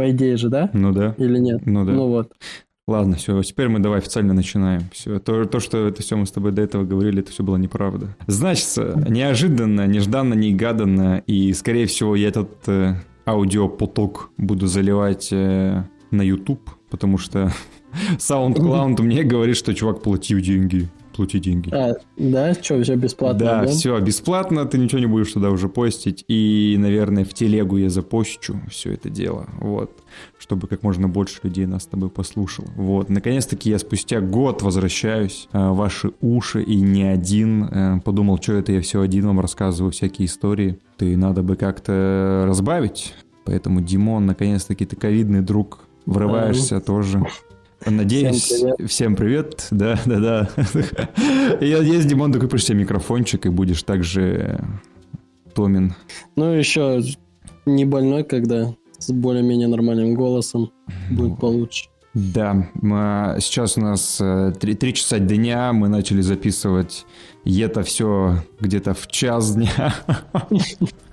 По идее же, да? Ну да. Или нет? Ну да. Ну вот. Ладно, все, теперь мы давай официально начинаем. Все, то, то, что это все мы с тобой до этого говорили, это все было неправда. Значит, неожиданно, нежданно, негаданно, и, скорее всего, я этот э, аудиопоток буду заливать э, на YouTube, потому что SoundCloud мне говорит, что чувак платил деньги плати деньги. А, да? Что, все бесплатно? Да, да, все бесплатно, ты ничего не будешь туда уже постить. И, наверное, в телегу я запощу все это дело. Вот. Чтобы как можно больше людей нас с тобой послушало. Вот. Наконец-таки я спустя год возвращаюсь э, ваши уши и не один. Э, подумал, что это я все один вам рассказываю всякие истории. Ты надо бы как-то разбавить. Поэтому, Димон, наконец-таки ты ковидный друг, врываешься а, тоже. Надеюсь, всем привет. всем привет. Да, да, да. Я надеюсь, Димон, ты купишь себе микрофончик и будешь также томен. Ну, еще не больной, когда с более-менее нормальным голосом будет получше. Да, сейчас у нас 3, 3 часа дня, мы начали записывать это все где-то в час дня.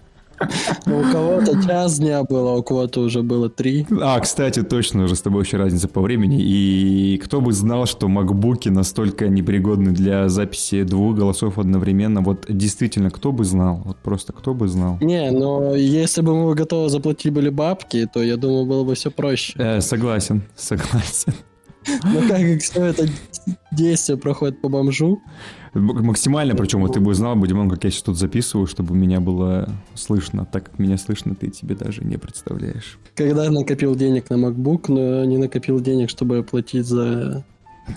Ну, у кого-то час дня было, у кого-то уже было три. А, кстати, точно, уже с тобой еще разница по времени. И кто бы знал, что макбуки настолько непригодны для записи двух голосов одновременно. Вот действительно, кто бы знал? Вот просто кто бы знал? Не, но если бы мы готовы заплатить были бабки, то я думаю, было бы все проще. Э, согласен, согласен. Ну как все это действие проходит по бомжу? Максимально, причем вот ты бы знал, бы, Димон, как я сейчас тут записываю, чтобы меня было слышно. Так как меня слышно, ты тебе даже не представляешь. Когда накопил денег на MacBook, но не накопил денег, чтобы оплатить за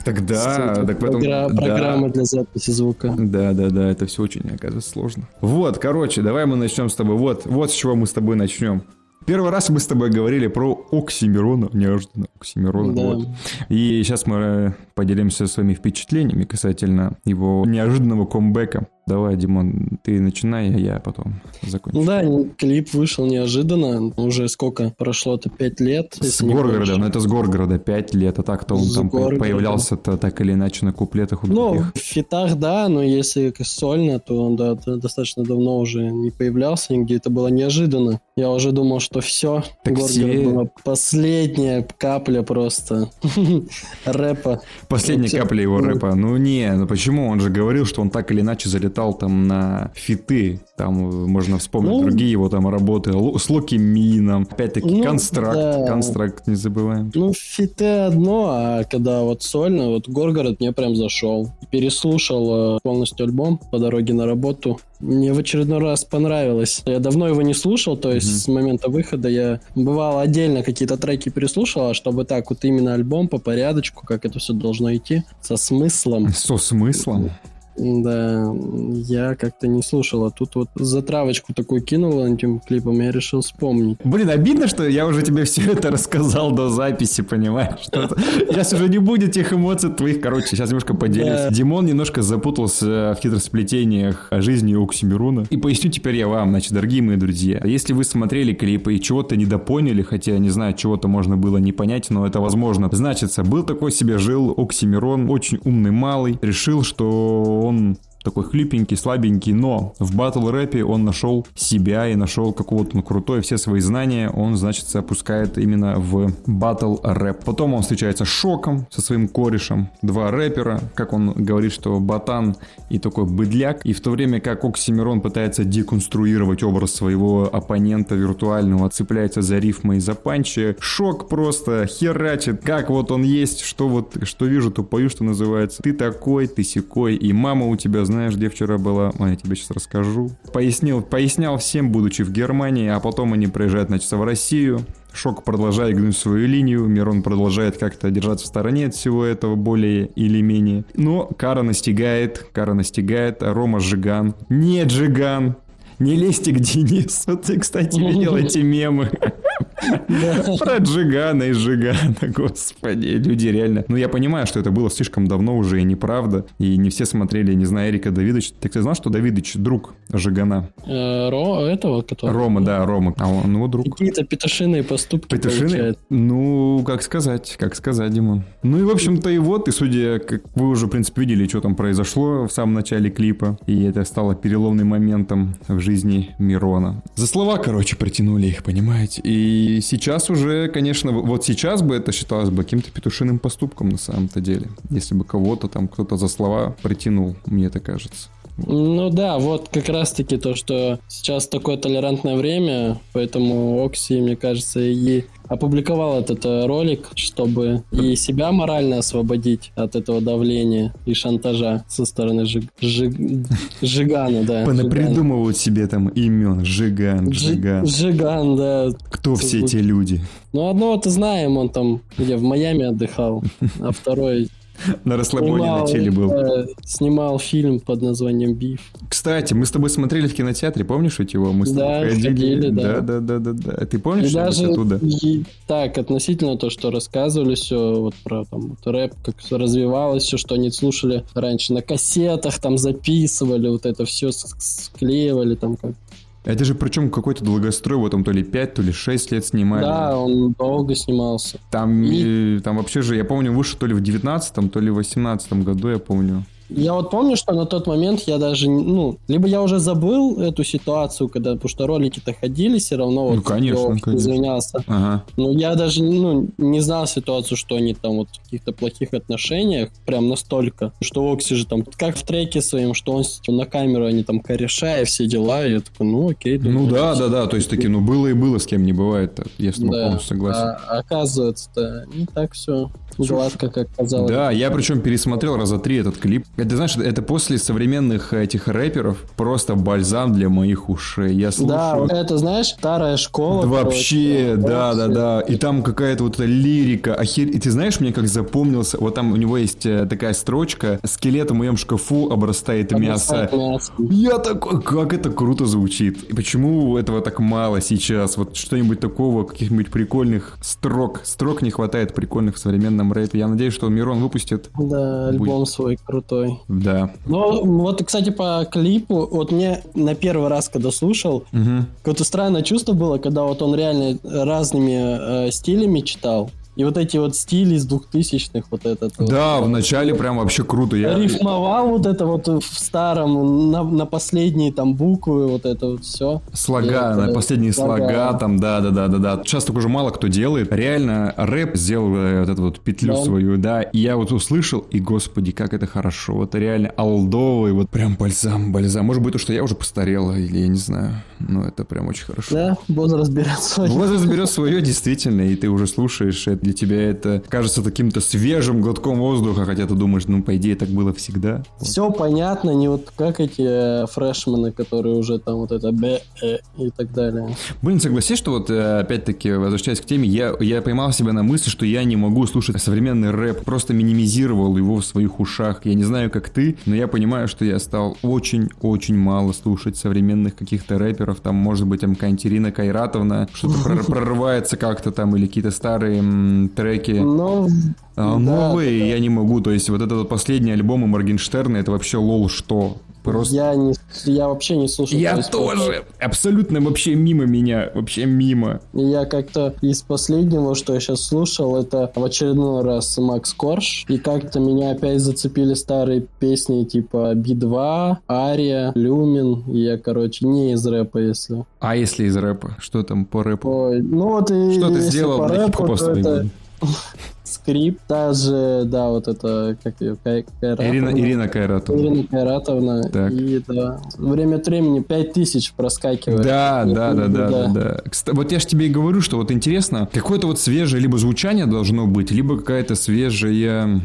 Тогда, так потом, программа да. для записи звука. Да, да, да, это все очень, оказывается, сложно. Вот, короче, давай мы начнем с тобой. Вот, вот с чего мы с тобой начнем. Первый раз мы с тобой говорили про Оксимирона, неожиданно Оксимирона. Да. Вот. И сейчас мы поделимся своими впечатлениями касательно его неожиданного комбека. Давай, Димон, ты начинай, а я потом закончу. Да, клип вышел неожиданно. Уже сколько прошло-то? Пять лет? С Горгорода, ну это с Горгорода пять лет. А так-то он с там Горгорода. появлялся-то так или иначе на куплетах у Ну, в фитах, да, но если сольно, то он да, достаточно давно уже не появлялся нигде. Это было неожиданно. Я уже думал, что все. Так Горгород все... была последняя капля просто рэпа. Последняя капля его рэпа. Ну не, ну почему? Он же говорил, что он так или иначе залетал летал там на фиты, там можно вспомнить ну, другие его там работы, с Локи Мином, опять-таки ну, Констракт, да. Констракт не забываем. Ну, фиты одно, а когда вот сольно, вот Горгород мне прям зашел. Переслушал э, полностью альбом по дороге на работу. Мне в очередной раз понравилось. Я давно его не слушал, то есть mm-hmm. с момента выхода я бывало отдельно какие-то треки переслушал, а чтобы так вот именно альбом по порядочку, как это все должно идти, со смыслом. Со смыслом? Да, я как-то не слушал, а тут вот затравочку такую кинул этим клипом, я решил вспомнить. Блин, обидно, что я уже тебе все это рассказал до записи, понимаешь? Сейчас уже не будет тех эмоций твоих. Короче, сейчас немножко поделюсь. Димон немножко запутался в хитросплетениях жизни Оксимируна. И поясню теперь я вам, значит, дорогие мои друзья. Если вы смотрели клипы и чего-то недопоняли, хотя, не знаю, чего-то можно было не понять, но это возможно. Значится, был такой себе жил Оксимирон, очень умный малый, решил, что он такой хлипенький, слабенький, но в батл рэпе он нашел себя и нашел какого-то ну, крутой, все свои знания он, значит, опускает именно в батл рэп. Потом он встречается с Шоком, со своим корешем, два рэпера, как он говорит, что Батан и такой быдляк, и в то время как Оксимирон пытается деконструировать образ своего оппонента виртуального, цепляется за рифмы и за панчи, Шок просто херачит, как вот он есть, что вот, что вижу, то пою, что называется. Ты такой, ты секой, и мама у тебя знаешь, где вчера была? Ой, я тебе сейчас расскажу. Пояснил, пояснял всем, будучи в Германии, а потом они приезжают, значит, в Россию. Шок продолжает гнуть свою линию, Мирон продолжает как-то держаться в стороне от всего этого более или менее. Но Кара настигает, Кара настигает, Рома Жиган. Не Джиган, не лезьте к Денису. Ты, кстати, видел эти мемы. Про Джигана и Жигана, господи, люди реально. Ну, я понимаю, что это было слишком давно уже и неправда, и не все смотрели, не знаю, Эрика Давидович. Ты, кстати, знал, что Давидович друг Жигана? Э, Ро, этого, который... Рома, да, Рома, а он его друг. Какие-то петушиные поступки Петушиные? Ну, как сказать, как сказать, Димон. Ну и, в общем-то, и вот, и судя, как вы уже, в принципе, видели, что там произошло в самом начале клипа, и это стало переломным моментом в жизни Мирона. За слова, короче, протянули их, понимаете? И И сейчас уже, конечно, вот сейчас бы это считалось бы каким-то петушиным поступком на самом-то деле. Если бы кого-то там кто-то за слова притянул, мне это кажется. Ну да, вот как раз-таки то, что сейчас такое толерантное время, поэтому Окси, мне кажется, и опубликовал этот э, ролик, чтобы и себя морально освободить от этого давления и шантажа со стороны Жиг... Жиг... Жигана, да. Придумывают себе там имен. Жиган, Жиган. Жиган, да. Кто все эти люди? Ну, одного-то знаем, он там где в Майами отдыхал, а второй На расслабоне на теле был. Снимал фильм под названием «Биф». Кстати, мы с тобой смотрели в кинотеатре, помнишь ведь его? Мы с тобой да, ходили. да. Да, да, да, да. Ты помнишь даже оттуда? И, так, относительно то, что рассказывали все, вот про там вот, рэп, как все развивалось, все, что они слушали раньше на кассетах, там записывали, вот это все склеивали там как это же причем какой-то долгострой, вот там то ли 5, то ли 6 лет снимали. Да, он долго снимался. Там, и... И, там вообще же, я помню, вышел то ли в 19 то ли в 18 году, я помню. Я вот помню, что на тот момент я даже, ну, либо я уже забыл эту ситуацию, когда, потому что ролики-то ходили все равно. Ну, вот, конечно, конечно. Извинялся. Ага. Но я даже, ну, не знал ситуацию, что они там вот в каких-то плохих отношениях, прям настолько, что Окси же там, как в треке своем, что он на камеру, они там кореша и все дела, и я такой, ну, окей. Думаю, ну, да, да, да, то есть таки, ну, было и было, с кем не бывает, я с тобой да. полностью согласен. А, оказывается-то не так все гладко, как казалось. Да, я причем пересмотрел раза три этот клип. Это, знаешь, это после современных этих рэперов просто бальзам для моих ушей. Я слушаю... Да, это, знаешь, старая школа. Да, вообще, да, да, да. И там какая-то вот эта лирика. Охер... И ты знаешь, мне как запомнился, вот там у него есть э, такая строчка «Скелет в моем шкафу обрастает, обрастает мясо». мясо. Я такой, как это круто звучит. И почему этого так мало сейчас? Вот что-нибудь такого, каких-нибудь прикольных строк. Строк не хватает прикольных в современном рэпе. Я надеюсь, что Мирон выпустит. Да, альбом свой крутой. Да, да. Ну, вот, кстати, по клипу, вот мне на первый раз, когда слушал, угу. какое-то странное чувство было, когда вот он реально разными э, стилями читал. И вот эти вот стили из двухтысячных, вот этот. Да, вот, в начале прям вообще круто. Я... Рифмовал вот это вот в старом, на, на последние там буквы, вот это вот все. Слога, на последние слога. слога там, да, да, да, да, да. Сейчас так уже мало кто делает. Реально рэп сделал э, вот эту вот петлю да. свою, да. И я вот услышал, и господи, как это хорошо. Вот реально алдовый, вот прям бальзам, бальзам. Может быть, то, что я уже постарел, или я не знаю. Но это прям очень хорошо. Да, возраст берет свое. Возраст берет свое, действительно, и ты уже слушаешь это для тебя это кажется таким-то свежим глотком воздуха, хотя ты думаешь, ну, по идее, так было всегда. Все вот. понятно, не вот как эти э, фрешмены, которые уже там вот это б э, и так далее. Блин, согласись, что вот э, опять-таки, возвращаясь к теме, я, я поймал себя на мысли, что я не могу слушать современный рэп, просто минимизировал его в своих ушах. Я не знаю, как ты, но я понимаю, что я стал очень-очень мало слушать современных каких-то рэперов, там, может быть, там, Ирина Кайратовна, что-то прорывается как-то там, или какие-то старые треки. Но... А, новые да, да. я не могу. То есть вот этот последний альбом у Моргенштерна, это вообще лол что? Просто... Я, не, я вообще не слушал. Я тоже. Абсолютно вообще мимо меня. Вообще мимо. Я как-то из последнего, что я сейчас слушал, это в очередной раз Макс Корж. И как-то меня опять зацепили старые песни типа Би-2, Ария, Люмин. Я, короче, не из рэпа, если. А если из рэпа? Что там по рэпу? Ой, ну вот и Что ты сделал по рэпу, то это... Скрипт, же, да, вот это, как ее, Кай, Кайратовна. Ирина, Ирина Кайратовна. Ирина Кайратовна. Так. И, да, время от времени 5000 проскакивает. Да, да, да, да, да, да. Кстати, вот я же тебе и говорю, что вот интересно, какое-то вот свежее либо звучание должно быть, либо какая-то свежая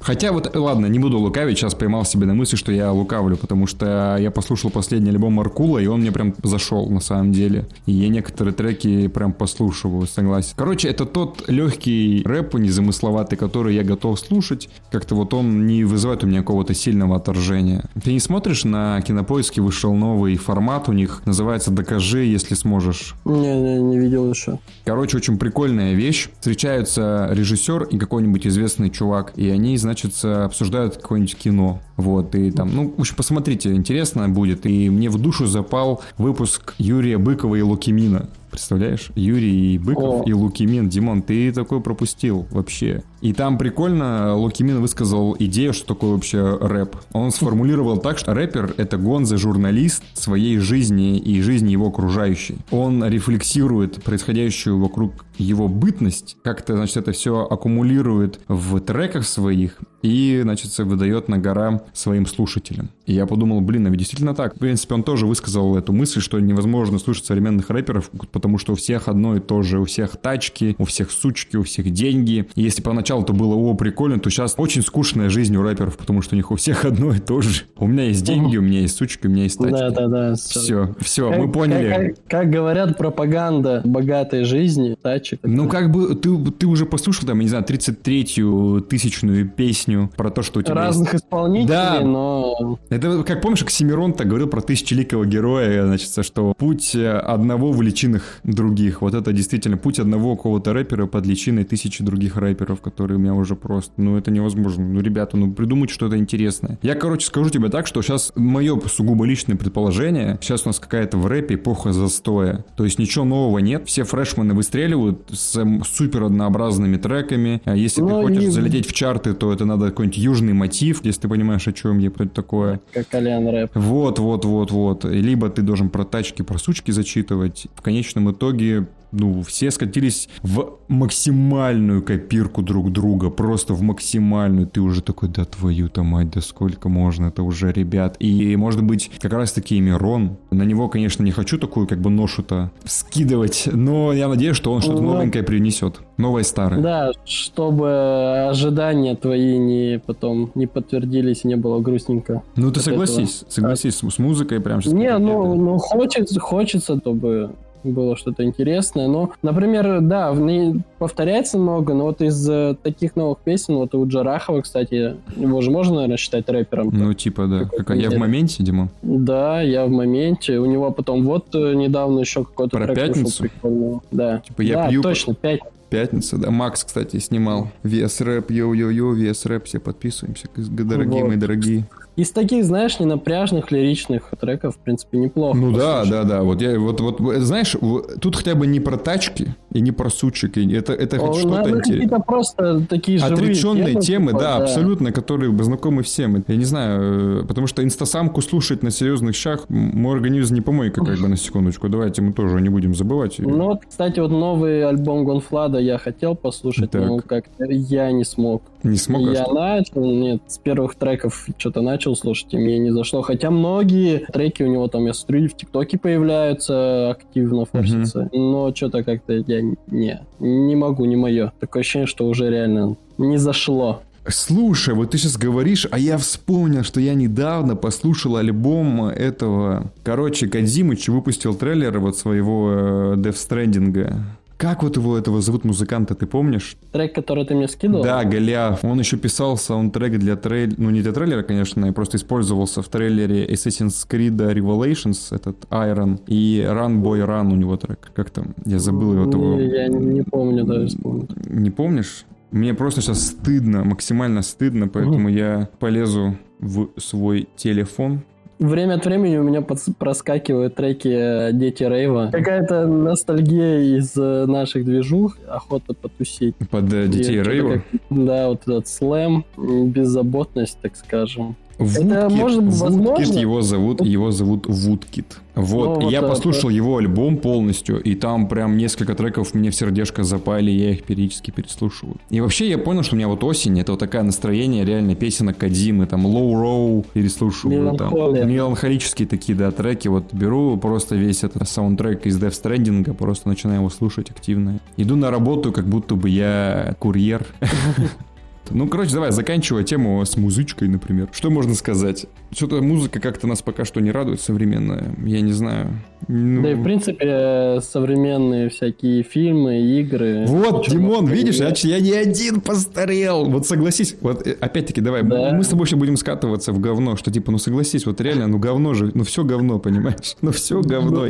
Хотя вот, ладно, не буду лукавить, сейчас поймал себе на мысли, что я лукавлю, потому что я послушал последний альбом Маркула, и он мне прям зашел на самом деле. И я некоторые треки прям послушиваю, согласен. Короче, это тот легкий рэп, незамысловатый, который я готов слушать. Как-то вот он не вызывает у меня какого-то сильного отторжения. Ты не смотришь на кинопоиске, вышел новый формат у них, называется «Докажи, если сможешь». Не, не, не видел еще. Короче, очень прикольная вещь. Встречаются режиссер и какой-нибудь известный чувак, и они, значит, обсуждают какое-нибудь кино. Вот, и там, ну, в общем, посмотрите, интересно будет. И мне в душу запал выпуск Юрия Быкова и Лукимина. Представляешь? Юрий Быков О. и Лукимин. Димон, ты такой пропустил вообще. И там прикольно Лукимин высказал идею, что такое вообще рэп. Он сформулировал так, что рэпер — это гонза-журналист своей жизни и жизни его окружающей. Он рефлексирует происходящую вокруг его бытность, как-то, значит, это все аккумулирует в треках своих и, значит, выдает на гора своим слушателям. И я подумал, блин, а ведь действительно так. В принципе, он тоже высказал эту мысль, что невозможно слушать современных рэперов, потому что у всех одно и то же. У всех тачки, у всех сучки, у всех деньги. И если поначалу это было, о, прикольно, то сейчас очень скучная жизнь у рэперов, потому что у них у всех одно и то же. У меня есть деньги, у меня есть сучки, у меня есть тачки. Да, да, да. Все, все, мы поняли. Как, как, как говорят, пропаганда богатой жизни, тачек. Ну, как бы, ты, ты уже послушал, там, я не знаю, 33-ю тысячную песню про то, что у тебя Разных есть... исполнителей, да. Но... Это, как помнишь, Оксимирон так говорил про тысячеликого героя, значит, что путь одного в личинах других. Вот это действительно путь одного какого-то рэпера под личиной тысячи других рэперов, которые у меня уже просто... Ну, это невозможно. Ну, ребята, ну, придумайте что-то интересное. Я, короче, скажу тебе так, что сейчас мое сугубо личное предположение, сейчас у нас какая-то в рэпе эпоха застоя. То есть ничего нового нет. Все фрешмены выстреливают с супер однообразными треками. А если ну, ты хочешь и... залететь в чарты, то это надо какой-нибудь южный мотив, если ты понимаешь, я про такое. Как Колян рэп. Вот, вот, вот, вот. Либо ты должен про тачки, про сучки зачитывать. В конечном итоге ну, все скатились в максимальную копирку друг друга, просто в максимальную. Ты уже такой, да твою-то мать, да сколько можно, это уже ребят. И, может быть, как раз-таки и Мирон. На него, конечно, не хочу такую как бы ношу-то скидывать, но я надеюсь, что он что-то ну, новенькое принесет. Новое старое. Да, чтобы ожидания твои не потом не подтвердились и не было грустненько. Ну, ты согласись, этого. согласись с, с музыкой прям сейчас. Не, ну, ну хочется, хочется, чтобы было что-то интересное. Но, например, да, в ней повторяется много, но вот из э, таких новых песен, вот у Джарахова, кстати, его же можно, наверное, считать рэпером. Ну, типа, да. Как, я в моменте, Дима? Да, я в моменте. У него потом вот э, недавно еще какой-то Про трек пятницу? прикольный. Да. Типа я да, пью... точно, пять. Пятница, да. Макс, кстати, снимал. Вес рэп, йо-йо-йо, вес рэп. Все подписываемся, дорогие вот. мои дорогие. Из таких, знаешь, ненапряжных лиричных треков, в принципе, неплохо. Ну да, да, да. Вот я вот, вот, знаешь, тут хотя бы не про тачки и не про сучек. И это, это хоть что-то интересное. Это просто такие живые Отреченные темы, темы да, да, абсолютно, которые знакомы всем. Я не знаю, э, потому что инстасамку слушать на серьезных щах мой организм не помойка, как бы, на секундочку. Давайте мы тоже не будем забывать. Ну вот, кстати, вот новый альбом Гонфлада я хотел послушать, так. но как-то я не смог. Не смог? А я что? начал, нет, с первых треков что-то начал слушать, и мне не зашло. Хотя многие треки у него там, я смотрю, в ТикТоке появляются, активно форсятся. Uh-huh. Но что-то как-то я не, не могу, не мое. Такое ощущение, что уже реально не зашло. Слушай, вот ты сейчас говоришь, а я вспомнил, что я недавно послушал альбом этого... Короче, Кадзимыч выпустил трейлер вот своего э, Death Stranding. Как вот его этого зовут музыканта, ты помнишь? Трек, который ты мне скидывал? Да, Голиаф. Он еще писал саундтрек для трейлера, ну не для трейлера, конечно, и просто использовался в трейлере Assassin's Creed Revelations, этот Iron, и Run Boy Run у него трек. Как там? Я забыл его. Того... Я не помню даже вспомнить. Не помнишь? Мне просто сейчас стыдно, максимально стыдно, поэтому mm. я полезу в свой телефон, Время от времени у меня проскакивают треки э, Дети Рейва. Какая-то ностальгия из э, наших движух, охота потусить. Под э, Детей Рейва? Как... Да, вот этот слэм, беззаботность, так скажем. Вудкит, это может быть возможно. его зовут, его зовут Вудкит. Вот, ну, вот я это, послушал это. его альбом полностью, и там прям несколько треков мне в сердечко запали, я их периодически переслушиваю. И вообще я понял, что у меня вот осень, это вот такое настроение реально песенок Кадзимы, там Low Row переслушиваю, там меланхолические такие, да, треки, вот беру просто весь этот саундтрек из Death Stranding, просто начинаю его слушать активно. Иду на работу, как будто бы я курьер. Ну, короче, давай, заканчивая тему с музычкой, например. Что можно сказать? Что-то музыка как-то нас пока что не радует современная. Я не знаю. Ну... Да и, в принципе, современные всякие фильмы, игры. Вот, Димон, видишь, я, я не один постарел. Вот согласись, вот э, опять-таки, давай, да. мы с тобой сейчас будем скатываться в говно, что типа, ну согласись, вот реально, ну говно же, ну все говно, понимаешь? Ну все говно.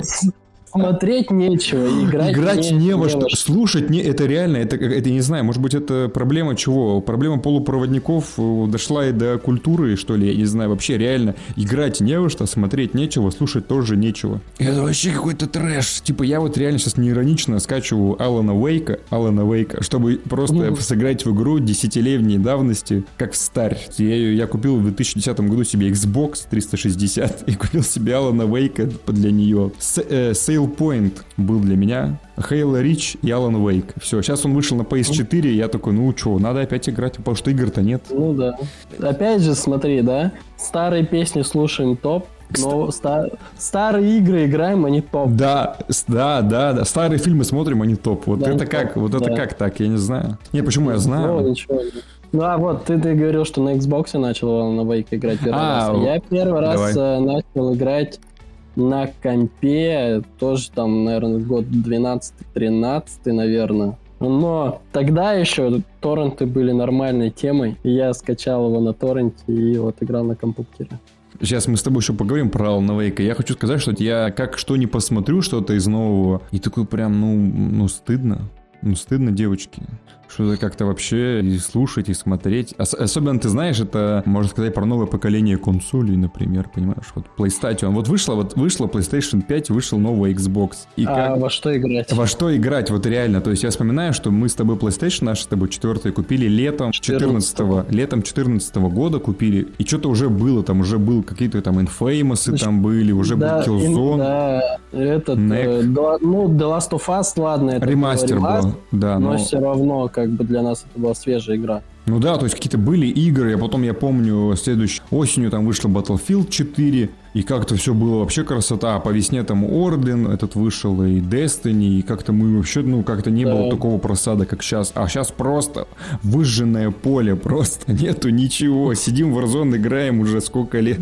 Смотреть нечего, играть, Играть не, во что. Слушать не, это реально, это, это не знаю, может быть, это проблема чего? Проблема полупроводников э, дошла и до культуры, что ли, я не знаю, вообще реально. Играть не во что, смотреть нечего, слушать тоже нечего. Это вообще какой-то трэш. Типа я вот реально сейчас не иронично скачиваю Алана Уэйка, Алана Уэйка, чтобы просто Ну. сыграть в игру десятилетней давности, как в старь. Я, я купил в 2010 году себе Xbox 360 и купил себе Алана Уэйка для нее. С, э, Sale Point был для меня. Хейла Рич и Алан Уэйк. Все, сейчас он вышел на PS4, и я такой, ну что, надо опять играть, потому что игр-то нет. Ну да. Опять же, смотри, да, старые песни слушаем топ, но ста- старые игры играем, они топ. Да, да, да, да. Старые фильмы смотрим, они топ. Вот Да, это топ, как? Вот это да. как так? Я не знаю. Не, почему я Ну, знаю? ничего. Ну а вот ты, ты говорил, что на Xbox начал на Wake играть первый А, раз. Я первый раз давай. э, начал играть на компе, тоже там, наверное, год 12-13, наверное. Но тогда еще торренты были нормальной темой. И я скачал его на торренте и вот играл на компьютере. Сейчас мы с тобой еще поговорим про Алана Вейка. Я хочу сказать, что я как что не посмотрю что-то из нового, и такой прям, ну, ну стыдно. Ну, стыдно, девочки. Что-то как-то вообще и слушать, и смотреть. Ос- особенно, ты знаешь, это, можно сказать, про новое поколение консолей, например, понимаешь? Вот PlayStation. Вот вышла, вот вышла PlayStation 5, вышел новый Xbox. И а как... во что играть? Во что играть, вот реально. То есть я вспоминаю, что мы с тобой PlayStation наш с тобой четвертый купили летом 14 летом 14 года купили. И что-то уже было, там уже был какие-то там Infamous там были, уже да, был Killzone. да, этот, э, ну, The Last of Us, ладно, это был Ремастер был, да, но но... все равно, как бы для нас это была свежая игра. Ну да, то есть какие-то были игры, а потом я помню, следующей осенью там вышла Battlefield 4, и как-то все было вообще красота, а по весне там Орден этот вышел, и Destiny, и как-то мы вообще, ну, как-то не Да. было такого просада, как сейчас. А сейчас просто выжженное поле, просто нету ничего. Сидим в Warzone, играем уже сколько лет.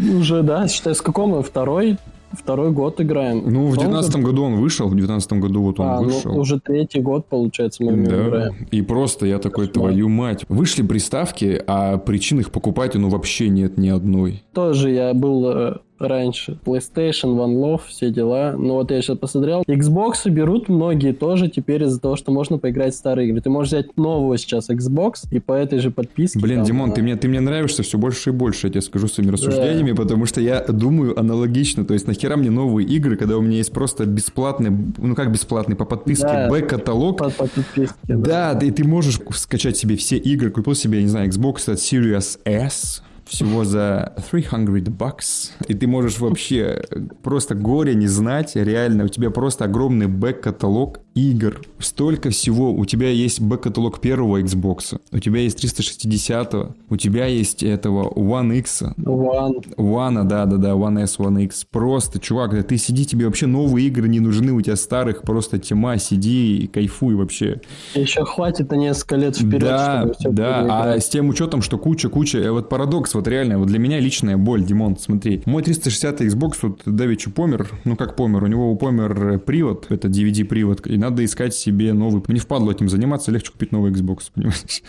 Уже, да, считай, с какого мы? Второй? Второй год играем. Ну, в том 19 году он вышел, в 19 году вот он А, ну, вышел. уже третий год, получается, мы Да, играем. и просто я такой, твою мать. Вышли приставки, а причин их покупать, ну, вообще нет ни одной. Тоже я был э, раньше. PlayStation, One Love, все дела. Ну вот я сейчас посмотрел. Xbox берут многие тоже теперь из-за того, что можно поиграть в старые игры. Ты можешь взять новую сейчас Xbox и по этой же подписке. Блин, там, Димон, э, ты мне, ты мне нравишься все больше и больше, я тебе скажу своими рассуждениями, потому что я думаю аналогично. То есть нахера мне новые игры, когда у меня есть просто бесплатный, ну как бесплатный, по подписке Да. бэк-каталог. по, по подписке. Да, и ты можешь скачать себе все игры. Купил себе, не знаю, Xbox от Series S всего за 300 bucks. И ты можешь вообще просто горе не знать. Реально, у тебя просто огромный бэк-каталог игр. Столько всего. У тебя есть бэк-каталог первого Xbox. У тебя есть 360 У тебя есть этого One X. One. One, да-да-да, One S, One X. Просто, чувак, да ты сиди, тебе вообще новые игры не нужны, у тебя старых просто тьма, сиди и кайфуй вообще. Еще хватит на несколько лет вперед, Да, чтобы все да, а с тем учетом, что куча-куча, э, вот парадокс, вот реально, вот для меня личная боль, Димон, смотри, мой 360 Xbox вот давеча помер, ну как помер, у него помер э, привод, это DVD-привод, и надо искать себе новый, мне впадло этим заниматься, легче купить новый Xbox, понимаешь?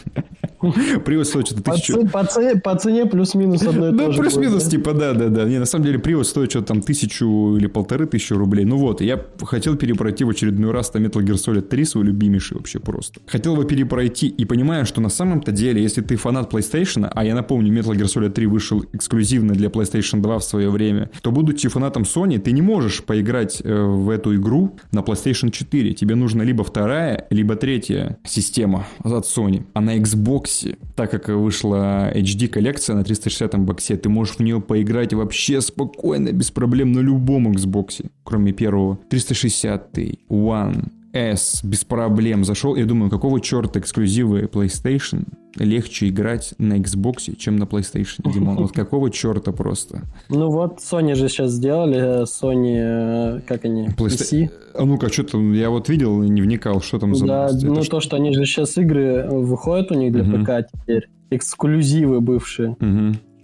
Привод стоит что-то тысячу... по ц- по цене плюс-минус одно и же. плюс-минус, типа, да, да, да. Не, на самом деле, привод стоит что-то там тысячу или полторы тысячи рублей. Ну вот, я хотел перепройти в очередной раз там Metal Gear Solid 3, свой любимейший вообще просто. Хотел его перепройти и понимаю, что на самом-то деле, если ты фанат PlayStation, а я напомню, Metal Gear Solid 3 вышел эксклюзивно для PlayStation 2 в свое время, то, будучи фанатом Sony, ты не можешь поиграть э, в эту игру на PlayStation 4. Тебе нужна либо вторая, либо третья система от Sony. А на Xbox, так как вышла HD-коллекция на 360 боксе, ты можешь в нее поиграть вообще спокойно, без проблем на любом Xbox, кроме первого. 360, One, S, без проблем зашел. Я думаю, какого черта эксклюзивы PlayStation легче играть на Xbox, чем на PlayStation, Димон? Вот какого черта просто? Ну вот, Sony же сейчас сделали, э, Sony, э, как они, Playsta- PC. А ну-ка, что там, я вот видел и не вникал, что там за Да, ну то, что они же сейчас игры выходят у них для. ПК теперь, эксклюзивы бывшие.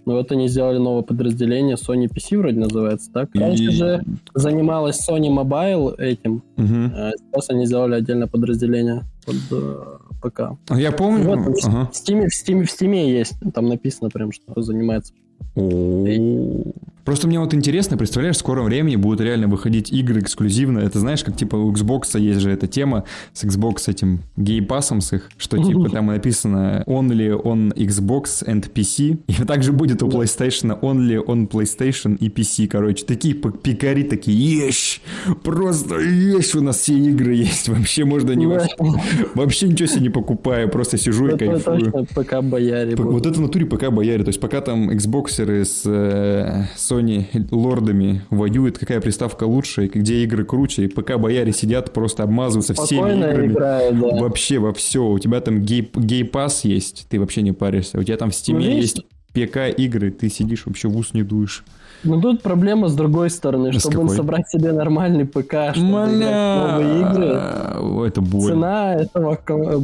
Ну вот они сделали новое подразделение, Sony PC вроде называется, так? И- Раньше же занималась Sony Mobile этим, Мгм. а сейчас они сделали отдельное подразделение под э, ПК. А Я помню. Вот, в, Ага. в Steam, в, Steam, в Steam есть, там написано прям, что занимается О, Просто мне вот интересно, представляешь, в скором времени будут реально выходить игры эксклюзивно. Это знаешь, как типа у Xbox есть же эта тема с Xbox с этим гейпасом с их, что типа там написано only on Xbox and PC. И также будет у PlayStation only on PlayStation и PC, короче. Такие пикари такие, ешь, просто ешь, у нас все игры есть. Вообще можно не... Вообще ничего себе не покупаю, просто сижу и кайфую. Точно ПК-бояре. Вот это в натуре ПК-бояре. То есть пока там Xbox еры с э, Sony лордами воюет, какая приставка лучше, где игры круче, и ПК бояре сидят, просто обмазываются Спокойно всеми играми. Играют, да. Вообще во все. У тебя там гей, Game Pass есть, ты вообще не паришься. У тебя там в Steam е ну, есть ПК-игры, ты сидишь вообще в ус не дуешь. Ну тут проблема с другой стороны, с чтобы какой? собрать себе нормальный ПК, чтобы Маля... новые игры. Это боль. Цена этого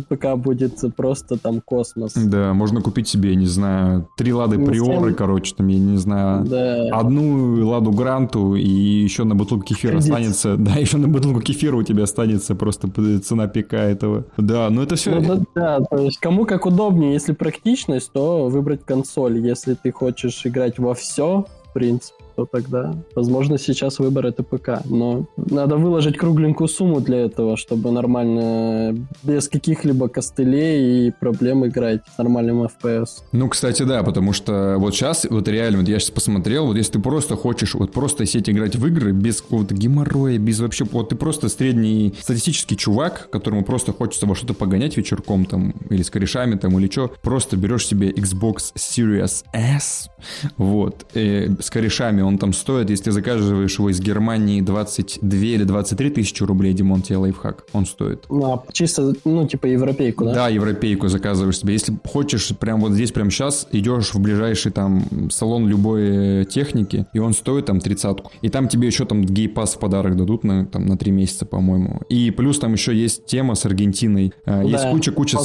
ПК будет просто там космос. Да, можно купить себе, не знаю, три лады приоры, короче, там, я не знаю, да. одну ладу гранту и еще на бутылку кефира Кредит. останется. Да, еще на бутылку кефира у тебя останется просто цена ПК этого. Да, ну это все. Ну, да, то есть кому как удобнее, если практичность, то выбрать консоль. Если ты хочешь играть во все, принципе, то тогда, возможно, сейчас выбор это ПК. Но надо выложить кругленькую сумму для этого, чтобы нормально, без каких-либо костылей и проблем играть с нормальным FPS. Ну, кстати, да, потому что вот сейчас, вот реально, вот я сейчас посмотрел, вот если ты просто хочешь вот просто сеть играть в игры без какого-то геморроя, без вообще, вот ты просто средний статистический чувак, которому просто хочется во что-то погонять вечерком там, или с корешами там, или что, просто берешь себе Xbox Series S, вот, и с корешами он там стоит, если заказываешь его из Германии 22 или 23 тысячи рублей, Димон, тебе лайфхак, он стоит. Ну, а чисто, ну, типа европейку, да? Да, европейку заказываешь себе. Если хочешь, прям вот здесь, прям сейчас, идешь в ближайший там салон любой техники, и он стоит там тридцатку. И там тебе еще там гей-пас в подарок дадут на, там, на три месяца, по-моему. И плюс там еще есть тема с Аргентиной. А, да, есть куча-куча...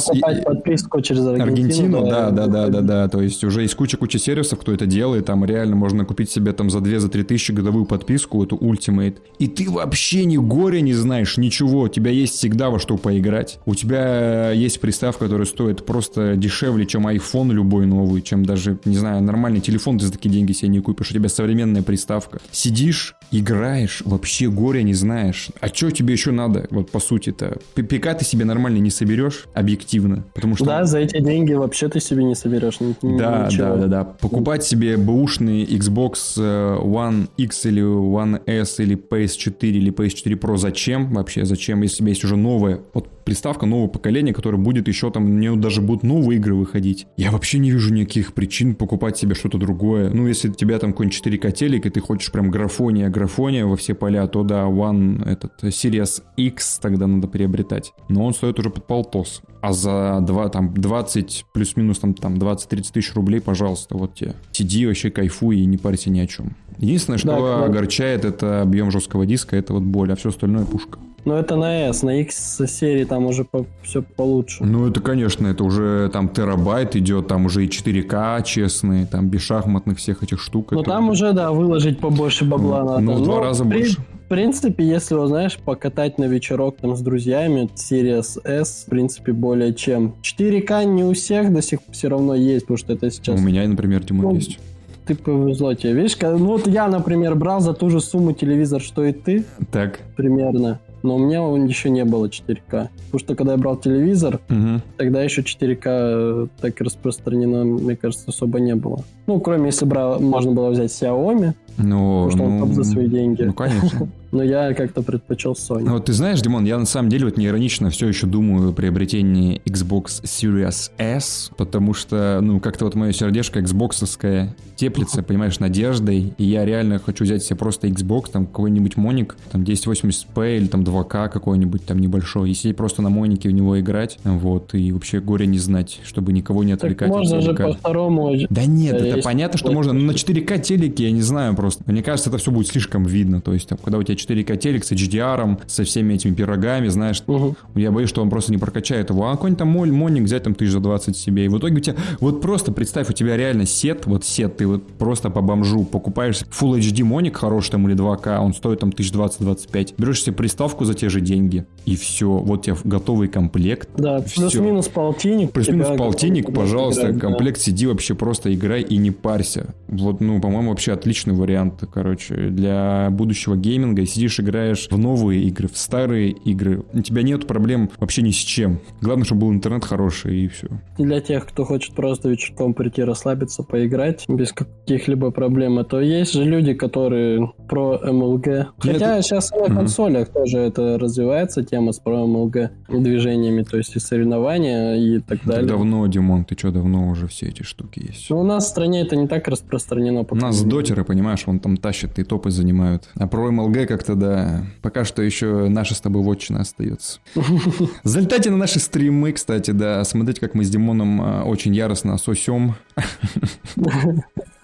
подписку через Аргентину. Аргентину, да, да, да, да, да. То есть уже есть куча-куча сервисов, кто это делает. Там реально можно купить себе там за 2 за 3 тысячи годовую подписку, эту Ultimate, и ты вообще ни горя не знаешь, ничего, у тебя есть всегда во что поиграть. У тебя есть приставка, которая стоит просто дешевле, чем iPhone любой новый, чем даже, не знаю, нормальный телефон ты за такие деньги себе не купишь, у тебя современная приставка. Сидишь, играешь, вообще горя не знаешь. А что тебе еще надо, вот по сути-то? ПК ты себе нормально не соберешь, объективно, потому что... Да, за эти деньги вообще ты себе не соберешь Да, ничего. да, да, да. Покупать себе бэушный Xbox э, One X или One S или PS4 или PS4 Pro зачем вообще? Зачем, если у тебя есть уже новая вот приставка нового поколения, которая будет еще там, мне даже будут новые игры выходить. Я вообще не вижу никаких причин покупать себе что-то другое. Ну, если у тебя там какой-нибудь 4К телек, и ты хочешь прям графония, графония во все поля, то да, One, этот Series X тогда надо приобретать. Но он стоит уже под полтос. А за 2, там, 20 плюс-минус там, там 20-30 тысяч рублей, пожалуйста, вот тебе. Сиди вообще кайфуй и не парься ни о чем. Единственное, что да, огорчает, это объем жесткого диска, это вот боль, а все остальное пушка. Ну это на S, на X серии там уже по, все получше. Ну это, конечно, это уже там терабайт идет, там уже и 4К честные, там без шахматных всех этих штук. Ну там уже, да, выложить побольше бабла ну, надо. Ну, в два раза при, больше. В принципе, если, вот, знаешь, покатать на вечерок там с друзьями, Series S, в принципе, более чем. 4К не у всех до сих пор все равно есть, потому что это сейчас... У меня, например, Тимур ну, есть ты повезло тебе. Видишь, ну вот я, например, брал за ту же сумму телевизор, что и ты. Так. Примерно. Но у меня он еще не было 4К. Потому что когда я брал телевизор, угу. тогда еще 4К э, так распространено, мне кажется, особо не было. Ну, кроме если брал, можно было взять Xiaomi, ну, потому что ну, он топ за свои деньги. Ну, конечно. Но я как-то предпочел Sony. Вот ты знаешь, Димон, я на самом деле вот неиронично все еще думаю о приобретении Xbox Series S, потому что, ну, как-то вот мое сердечко Xboxовское теплится, понимаешь, надеждой, и я реально хочу взять себе просто Xbox, там какой-нибудь моник, там 1080p или там 2К какой-нибудь там небольшой, и сидеть просто на монике в него играть, вот, и вообще горе не знать, чтобы никого не отвлекать. Так можно же по второму. Да нет, это понятно, что можно, но на 4К телеке, я не знаю, просто. Мне кажется, это все будет слишком видно. То есть, там, когда у тебя 4К телек с HDR, со всеми этими пирогами, знаешь, угу. я боюсь, что он просто не прокачает его. А какой-нибудь там моль, моник взять там тысяч за 20 себе. И в итоге у тебя, вот просто представь, у тебя реально сет, вот сет, ты вот просто по бомжу покупаешь Full HD моник хороший там или 2К, он стоит там 1020-25. Берешь себе приставку за те же деньги, и все. Вот тебе готовый комплект. Да, плюс-минус полтинник. Плюс-минус полтинник, пожалуйста, играть, комплект да. сиди вообще просто играй и не парься. Вот, ну, по-моему, вообще отличный вариант, короче, для будущего гейминга. Сидишь, играешь в новые игры, в старые игры. У тебя нет проблем вообще ни с чем. Главное, чтобы был интернет хороший, и все. Для тех, кто хочет просто вечерком прийти расслабиться, поиграть, без каких-либо проблем, а то есть же люди, которые про MLG. Хотя это... сейчас на консолях тоже это развивается, тема с про MLG движениями, то есть и соревнования и так далее. Давно, Димон, ты что, давно уже все эти штуки есть? Ну, у нас в стране это не так распространено. У нас дотеры, понимаешь, вон там тащат и топы занимают. А про MLG как-то, да, пока что еще наша с тобой вотчина остается. Залетайте на наши стримы, кстати, да, смотрите, как мы с Димоном а, очень яростно сосем.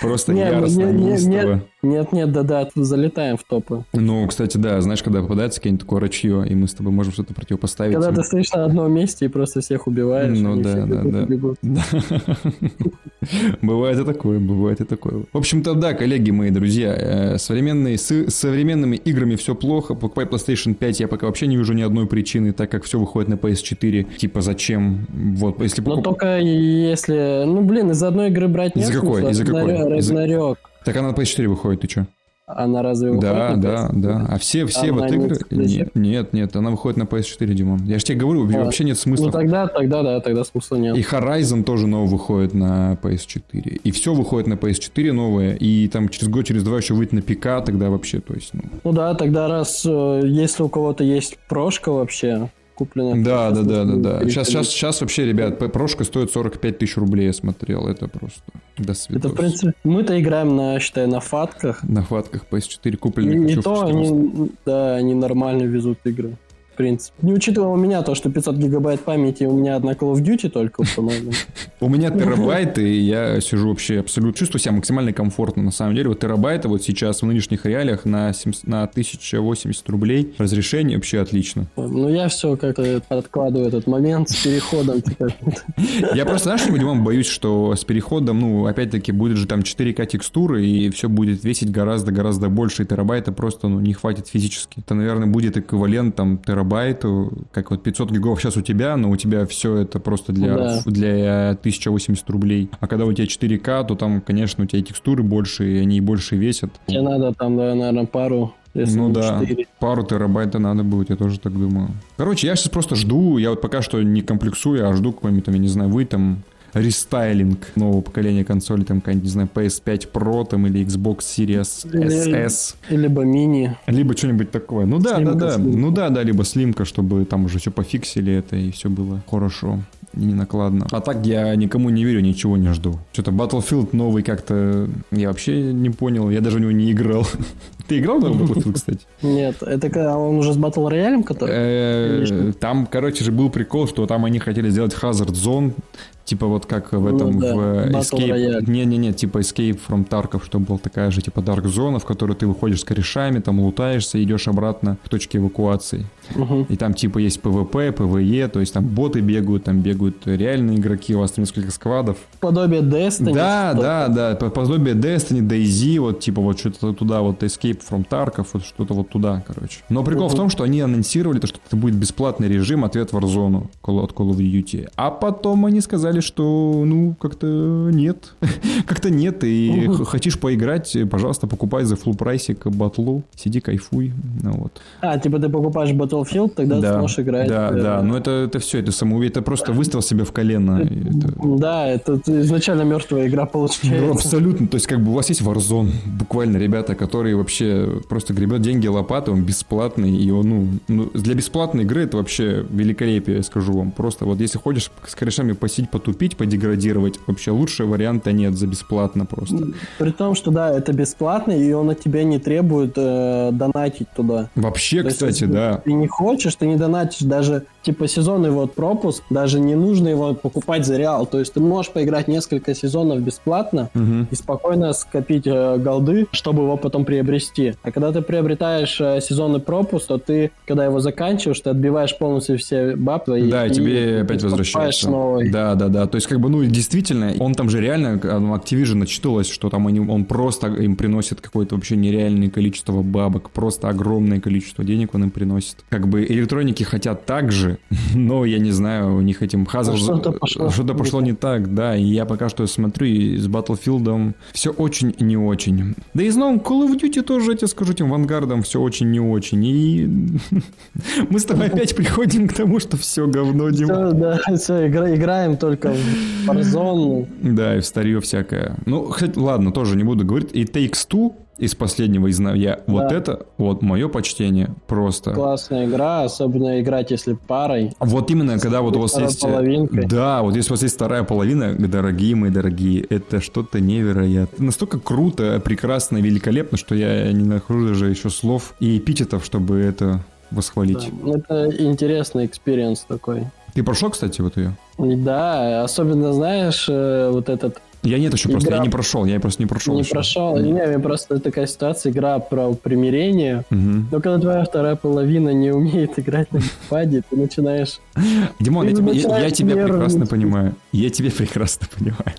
Просто яростно, неистово. Нет, нет, да-да, залетаем в топы. Ну, кстати, да, знаешь, когда попадается какое-нибудь такое рачье, и мы с тобой можем что-то противопоставить. Когда ты стоишь на одном месте и просто всех убиваешь. Ну, да, да, да. Бывает и такое, бывает и такое. В общем-то, да, коллеги мои, друзья, э, современные, с современными играми все плохо. Покупай PlayStation 5 я пока вообще не вижу ни одной причины, так как все выходит на PS4. Типа, зачем? Вот, если покуп... Но только если... Ну, блин, из одной игры брать нет Из-за какой? Из-за какой? Разнарёк. Так она на PS4 выходит, ты что? Она разве выходит Да, на да, да. А все, все а вот игры... Нет, нет, нет, она выходит на PS4, Димон. Я же тебе говорю, а, вообще нет смысла. Ну тогда, тогда, да, тогда смысла нет. И Horizon тоже новый выходит на PS4. И все выходит на PS4 новое. И там через год, через два еще выйдет на ПК, тогда вообще, то есть... Ну, ну да, тогда раз, э, если у кого-то есть прошка вообще, купленная. Да, да, да, да, да. Сейчас, сейчас, сейчас вообще, ребят, прошка стоит 45 тысяч рублей, я смотрел. Это просто до свидос. Это, в принципе, мы-то играем на, считай, на фатках. На фатках PS4 купленных. И, не то, они, да, они нормально везут игры принципе. Не учитывая у меня то, что 500 гигабайт памяти, у меня одна Call of Duty только установлена. У меня терабайт, и я сижу вообще абсолютно, чувствую себя максимально комфортно, на самом деле. Вот терабайты вот сейчас в нынешних реалиях на, 7, на 1080 рублей разрешение вообще отлично. Ну, я все как-то откладываю этот момент с переходом. Типа. Я просто, знаешь, Димон, боюсь, что с переходом, ну, опять-таки, будет же там 4К текстуры, и все будет весить гораздо-гораздо больше, и терабайта просто, ну, не хватит физически. Это, наверное, будет эквивалент там терабайт как вот 500 гигов сейчас у тебя, но у тебя все это просто для, да. для 1080 рублей. А когда у тебя 4К, то там, конечно, у тебя текстуры больше, и они больше весят. Тебе надо там, да, наверное, пару если ну да, 4. пару терабайта надо будет, я тоже так думаю. Короче, я сейчас просто жду, я вот пока что не комплексую, а жду какой-нибудь там, я не знаю, вы там рестайлинг нового поколения консоли, там не знаю, PS5 Pro там или Xbox Series SS. Либо мини. Либо что-нибудь такое. Ну да, слимка, да, да. Слимка. Ну да, да, либо слимка, чтобы там уже все пофиксили это и все было хорошо и не накладно. А так я никому не верю, ничего не жду. Что-то Battlefield новый как-то я вообще не понял, я даже в него не играл. Ты играл в Battlefield, кстати? Нет, это он уже с Battle Royale, который? Э, там, короче же, был прикол, что там они хотели сделать Hazard Zone, Типа вот как в этом, ну, да. в Escape... Не-не-не, типа Escape from Tarkov, что была такая же, типа Dark Zone, в которой ты выходишь с корешами, там лутаешься, идешь обратно к точке эвакуации. Угу. И там типа есть PvP, PvE, то есть там боты бегают, там бегают реальные игроки, у вас там несколько сквадов. Подобие Destiny. Да, да, да, подобие Destiny, DayZ, вот типа вот что-то туда, вот Escape from Tarkov, вот что-то вот туда, короче. Но прикол угу. в том, что они анонсировали, то, что это будет бесплатный режим ответ Warzone от Call of Duty. А потом они сказали, что, ну, как-то нет. как-то нет. И угу. хочешь поиграть, пожалуйста, покупай за full прайсик батлу. Сиди, кайфуй. Ну, вот. А, типа ты покупаешь Battlefield, тогда да, сможешь играть. Да, э... да. Но это, это все, это самоуверенность. Это просто выставил себе в колено. Это... Да, это изначально мертвая игра получается. Ну, абсолютно. То есть, как бы у вас есть Warzone, буквально ребята, которые вообще вообще просто гребет деньги лопатой, он бесплатный, и он, ну, ну, для бесплатной игры это вообще великолепие, я скажу вам. Просто вот если хочешь с корешами посидеть, потупить, подеградировать, вообще лучшего варианта нет за бесплатно просто. При том, что да, это бесплатно, и он от тебя не требует э, донатить туда. Вообще, То кстати, есть, да. Ты не хочешь, ты не донатишь даже типа сезонный вот пропуск, даже не нужно его покупать за реал. То есть ты можешь поиграть несколько сезонов бесплатно Мгм. и спокойно скопить э, голды, чтобы его потом приобрести. А когда ты приобретаешь э, сезонный пропуск, то ты, когда его заканчиваешь, ты отбиваешь полностью все бабки. Да, и тебе опять возвращается. новый. Да, да, да. То есть, как бы, ну, действительно, он там же реально, Activision отчитывалось, что там они, он просто им приносит какое-то вообще нереальное количество бабок, просто огромное количество денег он им приносит. Как бы электроники хотят так же, но я не знаю, у них этим. А что-то пошло что-то не пошло не так, да, и я пока что смотрю, и с Battlefield все очень не очень. Да и с новым Call of Duty тоже, я тебе скажу, этим Вангардом все очень не очень. И мы с тобой опять приходим к тому, что все говно, Дима. Всё, да, все, играем только в Warzone. Да, и в старье всякое. Ну, хоть, ладно, тоже не буду говорить. И Takes Two из последнего из я вот Да. это вот мое почтение просто. Классная игра, особенно играть, если парой. Вот именно, когда вот у вас есть... э, половинкой. Да, вот если у вас есть вторая половина, дорогие мои дорогие, это что-то невероятное. Настолько круто, прекрасно, великолепно, что я не нахожу даже еще слов и эпитетов, чтобы это восхвалить. Да, Это интересный experience такой. Ты прошел, кстати, вот ее? Да, особенно, знаешь, э, вот этот Я нет еще просто, Игра- я не прошел, я просто не прошел не еще. прошел. Не, мне просто такая ситуация, игра про примирение. Мгм. Но когда твоя вторая половина не умеет играть на геймпаде, ты начинаешь... Димон, я, Ты тебя- я- я начинаешь тебя прекрасно понимаю. Я тебя прекрасно понимаю.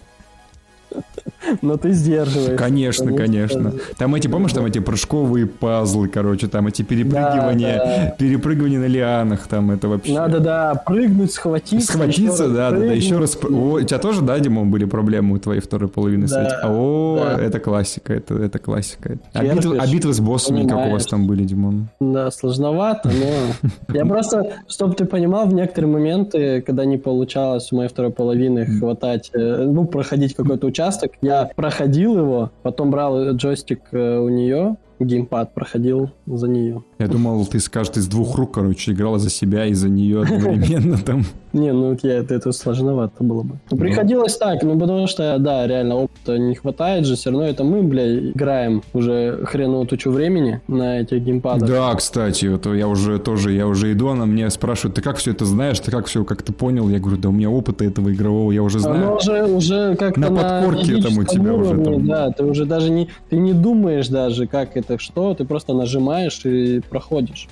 Но ты сдерживаешь. Конечно, конечно. что- Там эти, помнишь, там эти прыжковые пазлы, короче, там эти перепрыгивания, Да, перепрыгивания на лианах, там это вообще... Надо, да, прыгнуть, схватиться. Схватиться, да, да, да, еще раз. О, у тебя тоже, да, Димон, были проблемы у твоей второй половины с Да, этим? О, да. это классика, это, это классика. А битвы, а битвы с боссами, как у вас там были, Димон? Да, сложновато, но... Я просто, чтобы ты понимал, в некоторые моменты, когда не получалось у моей второй половины хватать, э, ну, проходить какой-то участок, я проходил его, потом брал джойстик э, у нее, геймпад проходил за нее. Я думал, ты скажешь, ты с двух рук, короче, играла за себя и за нее одновременно там. Не, ну я это, это сложновато было бы. Ну, приходилось так, ну потому что, да, реально опыта не хватает же, все равно это мы, бля, играем уже хреновую тучу времени на этих геймпадах. Да, кстати, вот я уже тоже, я уже иду, она мне спрашивает, ты как все это знаешь, ты как все, как ты понял? Я говорю, да у меня опыта этого игрового, я уже Оно знаю. уже, уже как-то На подкорке там у тебя уже там. Да, ты уже даже не, ты не думаешь даже, как это, что, ты просто нажимаешь и проходишь.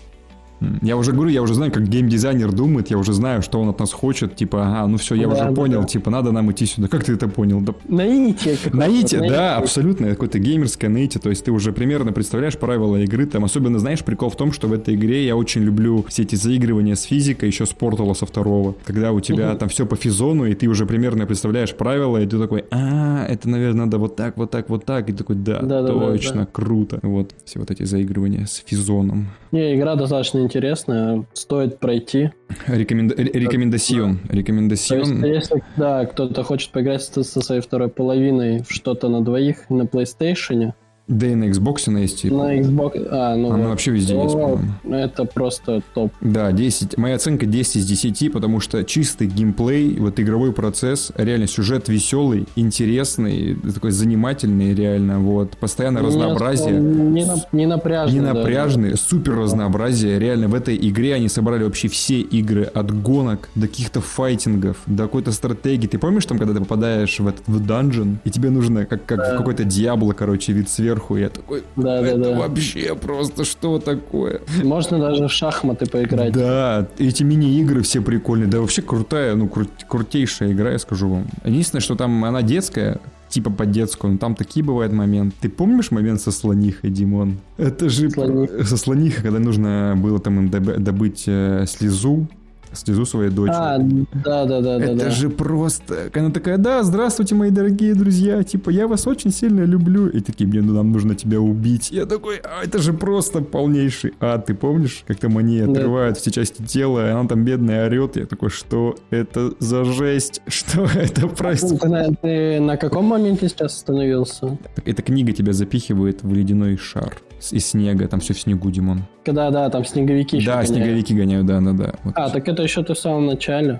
Я уже говорю, я уже знаю, как геймдизайнер думает, я уже знаю, что он от нас хочет, типа, ага, ну все, я Да, уже да, понял, да. типа, надо нам идти сюда. Как ты это понял? Да Наитие. Наитие, наитие. да, абсолютно, какое-то геймерское наитие, то есть ты уже примерно представляешь правила игры, там особенно, знаешь, прикол в том, что в этой игре я очень люблю все эти заигрывания с физикой еще с Портала со второго, когда у тебя Мгм. там все по физону, и ты уже примерно представляешь правила, и ты такой, а, это, наверное, надо вот так, вот так, вот так, и такой, да, Да-да-да, точно, да. круто. Вот, все вот эти заигрывания с физоном. Не, игра достаточно интересная, стоит пройти. Рекоменда... ре- Рекомендацион. То есть, Рекомендацион. если, да, кто-то хочет поиграть со своей второй половиной в что-то на двоих на PlayStation, Да и на Xbox она есть. типа. на Xbox, а, ну Она вот, вообще везде есть, то по-моему. это просто топ. Да, 10. Моя оценка 10 из 10, потому что чистый геймплей, вот игровой процесс, реально сюжет веселый, интересный, такой занимательный, реально, вот. Постоянно разнообразие. Не, на- не напряжно. Не напряжный, супер разнообразие. Реально, в этой игре они собрали вообще все игры от гонок до каких-то файтингов, до какой-то стратегии. Ты помнишь там, когда ты попадаешь в этот в данжен, и тебе нужно, как, как в какой-то Диабло, короче, вид сверху, и я такой, Да, да, это да. вообще просто что такое? Можно даже в шахматы поиграть. Да, эти мини-игры все прикольные. Да, вообще крутая, ну, кру- крутейшая игра, я скажу вам. Единственное, что там она детская, типа по детскую, но там такие бывают моменты. Ты помнишь момент со слонихой, Димон? Это же Слоних. со слонихой, когда нужно было там им доб- добыть э, слезу, слезу своей дочери. А, да, да, да, да, Это да. же просто... Она такая, да, здравствуйте, мои дорогие друзья, типа, я вас очень сильно люблю. И такие, мне ну, нам нужно тебя убить. Я такой, а это же просто полнейший ад. Ты помнишь, как там они Да. отрывают все части тела, и она там бедная орет. Я такой, что это за жесть? Что это, прости? Ты на, ты на каком моменте сейчас остановился? Эта книга тебя запихивает в ледяной шар. из снега, там все в снегу, Димон. Когда, да, там снеговики еще Да, гоняют. снеговики гоняют, да, да, да. Вот. А, так это еще ты в самом начале.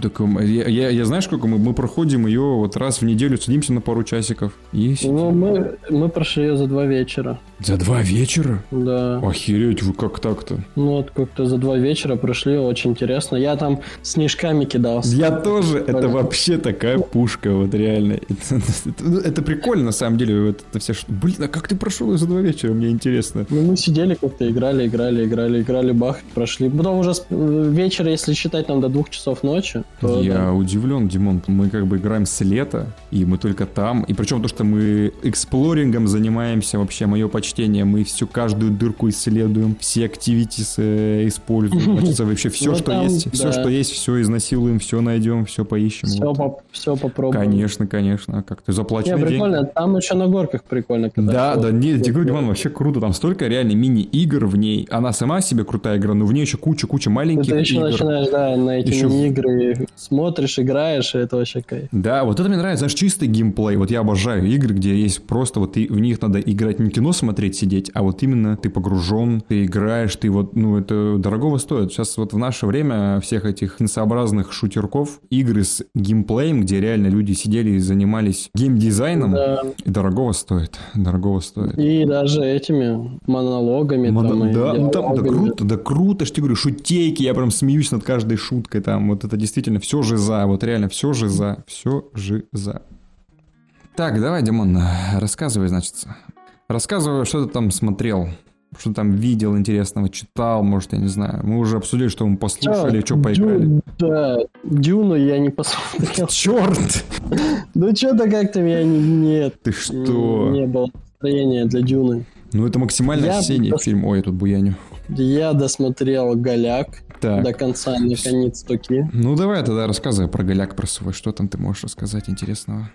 Так, я, я, я знаю, сколько мы, мы проходим ее вот раз в неделю, садимся на пару часиков. И сидим. Ну, мы, мы прошли ее за два вечера. За два вечера? Да. Охереть, вы как так-то? Ну, вот как-то за два вечера прошли, очень интересно. Я там снежками кидался. Я тоже, это Прикольно. вообще такая пушка, вот реально. Это, это- это прикольно, на самом деле, вот это все, Блин, а как ты прошел ее за два вечера, мне интересно. Ну, мы сидели как-то, играли, играли, играли, играли, бах, прошли. Потом уже э, вечер, если считать там до двух часов ночи, то Я да. удивлен, Димон. Мы как бы играем с лета, и мы только там. И причем то, что мы эксплорингом занимаемся, вообще мое почтение, мы всю каждую дырку исследуем, все активитис используем. Значит, вообще все, Ну, что там, есть, все, что есть, все изнасилуем, все найдем, все поищем. Все, Вот. поп- все попробуем. Конечно, конечно. А Как ты Не, заплаченный день? прикольно, там еще на горках прикольно. Да, да, нет. Диман, вообще круто. Там столько реально мини-игр в ней. Она сама себе крутая игра, но в ней еще куча-куча маленьких Ты еще игр. начинаешь, да, на эти Еще- мини-игры смотришь, играешь, и это вообще кайф. Да, вот это мне нравится, знаешь, чистый геймплей. Вот я обожаю игры, где есть просто вот и в них надо играть не кино смотреть, сидеть, а вот именно ты погружен, ты играешь, ты вот, ну, это дорогого стоит. Сейчас вот в наше время всех этих несообразных шутерков, игры с геймплеем, где реально люди сидели и занимались геймдизайном, Да. и дорогого стоит, дорогого стоит. И даже этими монологами. Моно- там, да, ну там, да диалогами. круто, да круто, что тебе говорю, шутейки, я прям смеюсь над каждой шуткой там, вот это действительно все же за, вот реально все же за, все же за. Так, давай, Димон, рассказывай, значит. Рассказывай, что ты там смотрел, что там видел интересного, читал, может, я не знаю. Мы уже обсудили, что мы послушали, что Дю- поиграли. Да, Дюну я не посмотрел. Черт! Ну что-то как-то я не... Нет. Ты что? Не было настроения для Дюны. Ну это максимально Я осенний просто- фильм. Ой, я тут буяню. Я досмотрел «Голяк» Так. до конца, наконец таки. Ну давай тогда рассказывай про голяк про свой. Что там ты можешь рассказать интересного?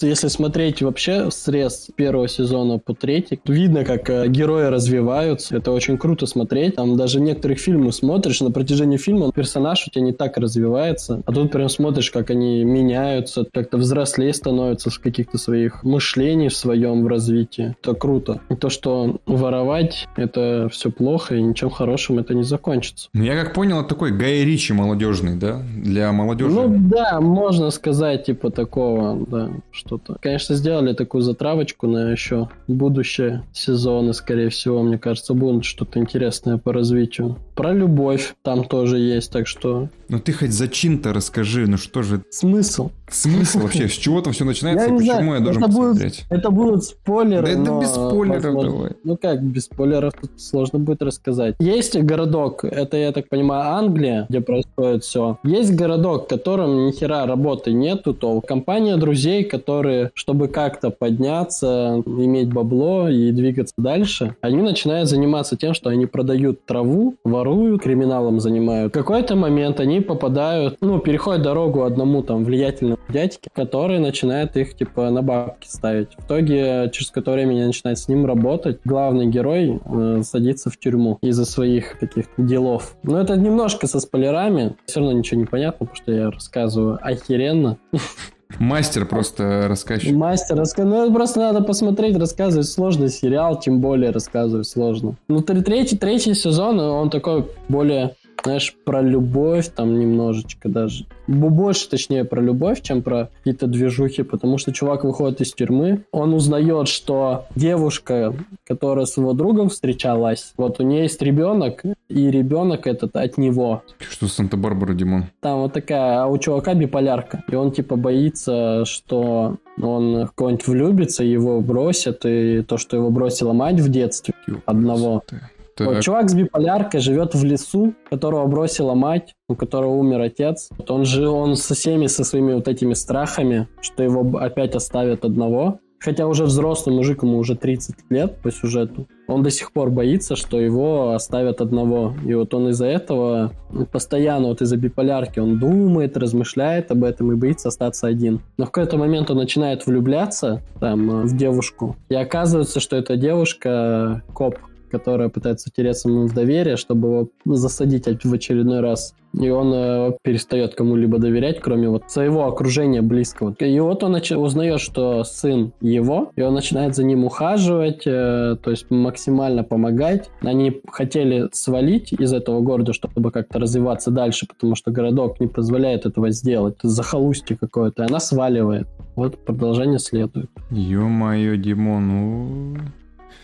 Если смотреть вообще срез первого сезона по третий, то видно, как э, герои развиваются. Это очень круто смотреть. Там даже некоторых фильмов смотришь, на протяжении фильма персонаж у тебя не так развивается. А тут прям смотришь, как они меняются, как-то взрослее становятся с каких-то своих мышлений в своем в развитии. Это круто. И то, что воровать, это все плохо, и ничем хорошим это не закончится. Ну, я как понял, это такой Гай Ричи молодежный, да? Для молодежи. Ну да, можно сказать, типа такого, да, что-то. Конечно, сделали такую затравочку на еще будущее сезоны, скорее всего, мне кажется, будет что-то интересное по развитию. Про любовь там тоже есть, так что Ну ты хоть зачин-то расскажи, ну что же, смысл. смысл вообще, с чего там все начинается, и почему я должен посмотреть? Это будут спойлеры, это без спойлеров давай. Ну как без спойлеров, тут сложно будет рассказать. Есть городок, это, я так понимаю, Англия, где происходит все. Есть городок, в котором ни хера работы нету, то компания друзей, которые, чтобы как-то подняться, иметь бабло и двигаться дальше, они начинают заниматься тем, что они продают траву, воруют, криминалом занимают. В какой-то момент они попадают, ну, переходят дорогу одному там влиятельному дядьке, который начинает их, типа, на бабки ставить. В итоге, через какое-то время они начинают с ним работать. Главный герой э, садится в тюрьму из-за своих таких делов. Но это немножко со спойлерами. Все равно ничего не понятно, потому что я рассказываю охеренно. Мастер просто рассказчик. Мастер рассказывает. Ну, просто надо посмотреть, рассказывать сложный сериал, тем более рассказывать сложно. Ну, тр- третий, третий сезон, он такой более, знаешь, про любовь там немножечко даже. Бо- Больше, точнее, про любовь, чем про какие-то движухи, потому что чувак выходит из тюрьмы, он узнает, что девушка, которая с его другом встречалась, вот у нее есть ребенок, и ребенок этот от него. Что Санта-Барбара, Димон? Там вот такая, а у чувака биполярка. И он типа боится, что он в кого-нибудь влюбится, его бросят, и то, что его бросила мать в детстве одного. Так, Вот чувак с биполяркой живет в лесу, которого бросила мать, у которого умер отец. Вот он жил, он со всеми, со своими вот этими страхами, что его опять оставят одного. Хотя уже взрослый мужик, ему уже 30 лет по сюжету. Он до сих пор боится, что его оставят одного. И вот он из-за этого постоянно, вот из-за биполярки, он думает, размышляет об этом и боится остаться один. Но в какой-то момент он начинает влюбляться там э, в девушку. И оказывается, что эта девушка коп, которая пытается втереться ему в доверие, чтобы его засадить в очередной раз. И он э, перестает кому-либо доверять, кроме вот своего окружения близкого. И вот он узнает, что сын его, и он начинает за ним ухаживать, э, то есть максимально помогать. Они хотели свалить из этого города, чтобы как-то развиваться дальше, потому что городок не позволяет этого сделать. Это захолустье какое-то, и она сваливает. Вот продолжение следует. Ё-моё, Димон, ну...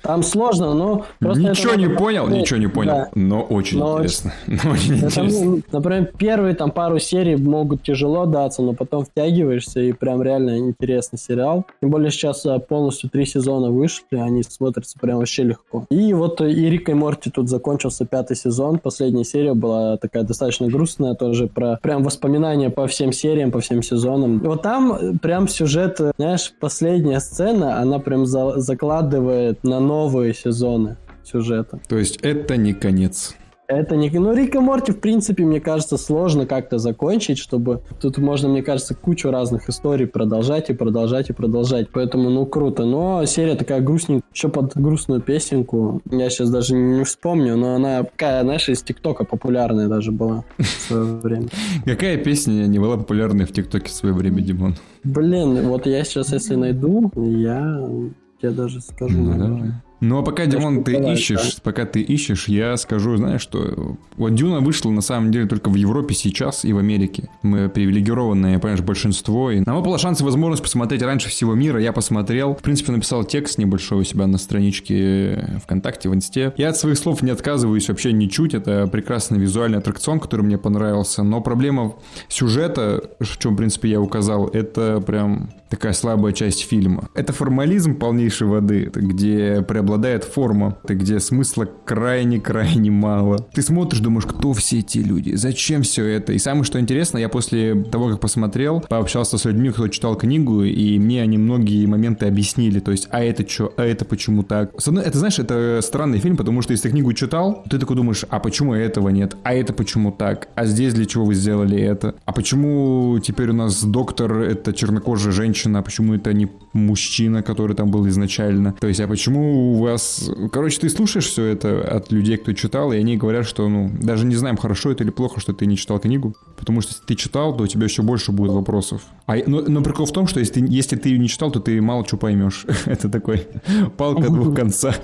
Там сложно, но просто Ничего это не понял, посмотреть. ничего не понял, Да. но очень Но интересно. Но очень Это, интересно. ну, например, первые там пару серий могут тяжело даться, но потом втягиваешься, и прям реально интересный сериал. Тем более сейчас а, полностью три сезона вышли, они смотрятся прям вообще легко. И вот э, и Рик и Морти тут закончился пятый сезон, последняя серия была такая достаточно грустная, тоже про прям воспоминания по всем сериям, по всем сезонам. И вот там э, прям сюжет, э, знаешь, последняя сцена, она прям за- закладывает на новые сезоны сюжета. То есть это не конец. Это не... Ну, Рик и Морти, в принципе, мне кажется, сложно как-то закончить, чтобы... Тут можно, мне кажется, кучу разных историй продолжать и продолжать и продолжать. Поэтому, ну, круто. Но серия такая грустненькая. Еще под грустную песенку. Я сейчас даже не вспомню, но она такая, знаешь, из ТикТока популярная даже была в свое время. Какая песня не была популярной в ТикТоке в свое время, Димон? Блин, вот я сейчас, если найду, я тебе даже скажу. Ну, наверное. давай. Ну, а пока, Димон, ты ищешь, пока ты ищешь, я скажу, знаешь, что вот Дюна вышла на самом деле только в Европе сейчас и в Америке. Мы привилегированное, понимаешь, большинство. И нам выпала шанс и возможность посмотреть раньше всего мира. Я посмотрел. В принципе, написал текст небольшой у себя на страничке ВКонтакте, в Инсте. Я от своих слов не отказываюсь вообще ничуть. Это прекрасный визуальный аттракцион, который мне понравился. Но проблема сюжета, в чем, в принципе, я указал, это прям такая слабая часть фильма. Это формализм полнейшей воды, где преобладает форма, это где смысла крайне-крайне мало. Ты смотришь, думаешь, кто все эти люди, зачем все это? И самое, что интересно, я после того, как посмотрел, пообщался с людьми, кто читал книгу, и мне они многие моменты объяснили, то есть, а это что, а это почему так? С одной- Это, знаешь, это странный фильм, потому что если ты книгу читал, ты такой думаешь, а почему этого нет? А это почему так? А здесь для чего вы сделали это? А почему теперь у нас доктор это чернокожая женщина, а почему это не мужчина, который там был изначально? То есть, а почему вас... Короче, ты слушаешь все это от людей, кто читал, и они говорят, что, ну, даже не знаем, хорошо это или плохо, что ты не читал книгу, потому что если ты читал, то у тебя еще больше будет вопросов. А, но, но прикол в том, что если ты, если ты ее не читал, то ты мало чего поймешь. это такой палка двух концах.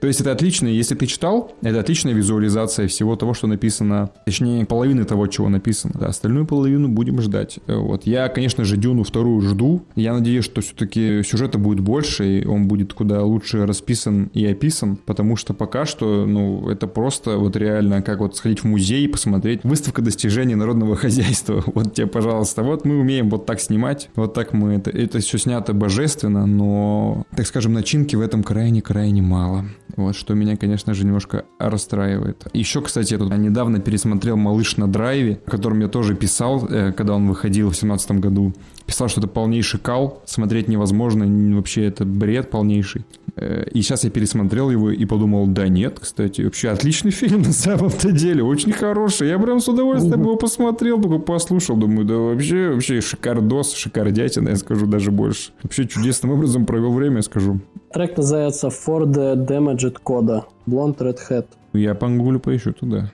То есть это отлично, если ты читал, это отличная визуализация всего того, что написано, точнее, половины того, чего написано. Да, остальную половину будем ждать. Вот. Я, конечно же, Дюну вторую жду. Я надеюсь, что все-таки сюжета будет больше, и он будет куда лучше расписан и описан, потому что пока что, ну, это просто вот реально как вот сходить в музей и посмотреть выставка достижений народного хозяйства. Вот тебе, пожалуйста, вот мы умеем вот так снимать, вот так мы это, это все снято божественно, но, так скажем, начинки в этом крайне-крайне мало. Вот, что меня, конечно же, немножко расстраивает. Еще, кстати, я тут недавно пересмотрел «Малыш на драйве», о котором я тоже писал, э, когда он выходил в 2017 году. Писал, что это полнейший кал, смотреть невозможно, вообще это бред полнейший. Э, И сейчас я пересмотрел его и подумал, да нет, кстати, вообще отличный фильм на самом-то деле, очень хороший. Я прям с удовольствием его посмотрел, только послушал, думаю, да вообще, вообще шикардос, шикардятина, я скажу даже больше. Вообще чудесным образом провел время, я скажу. Трек называется For the Damaged Coda. Blonde Red Hat. Я пангулю поищу туда.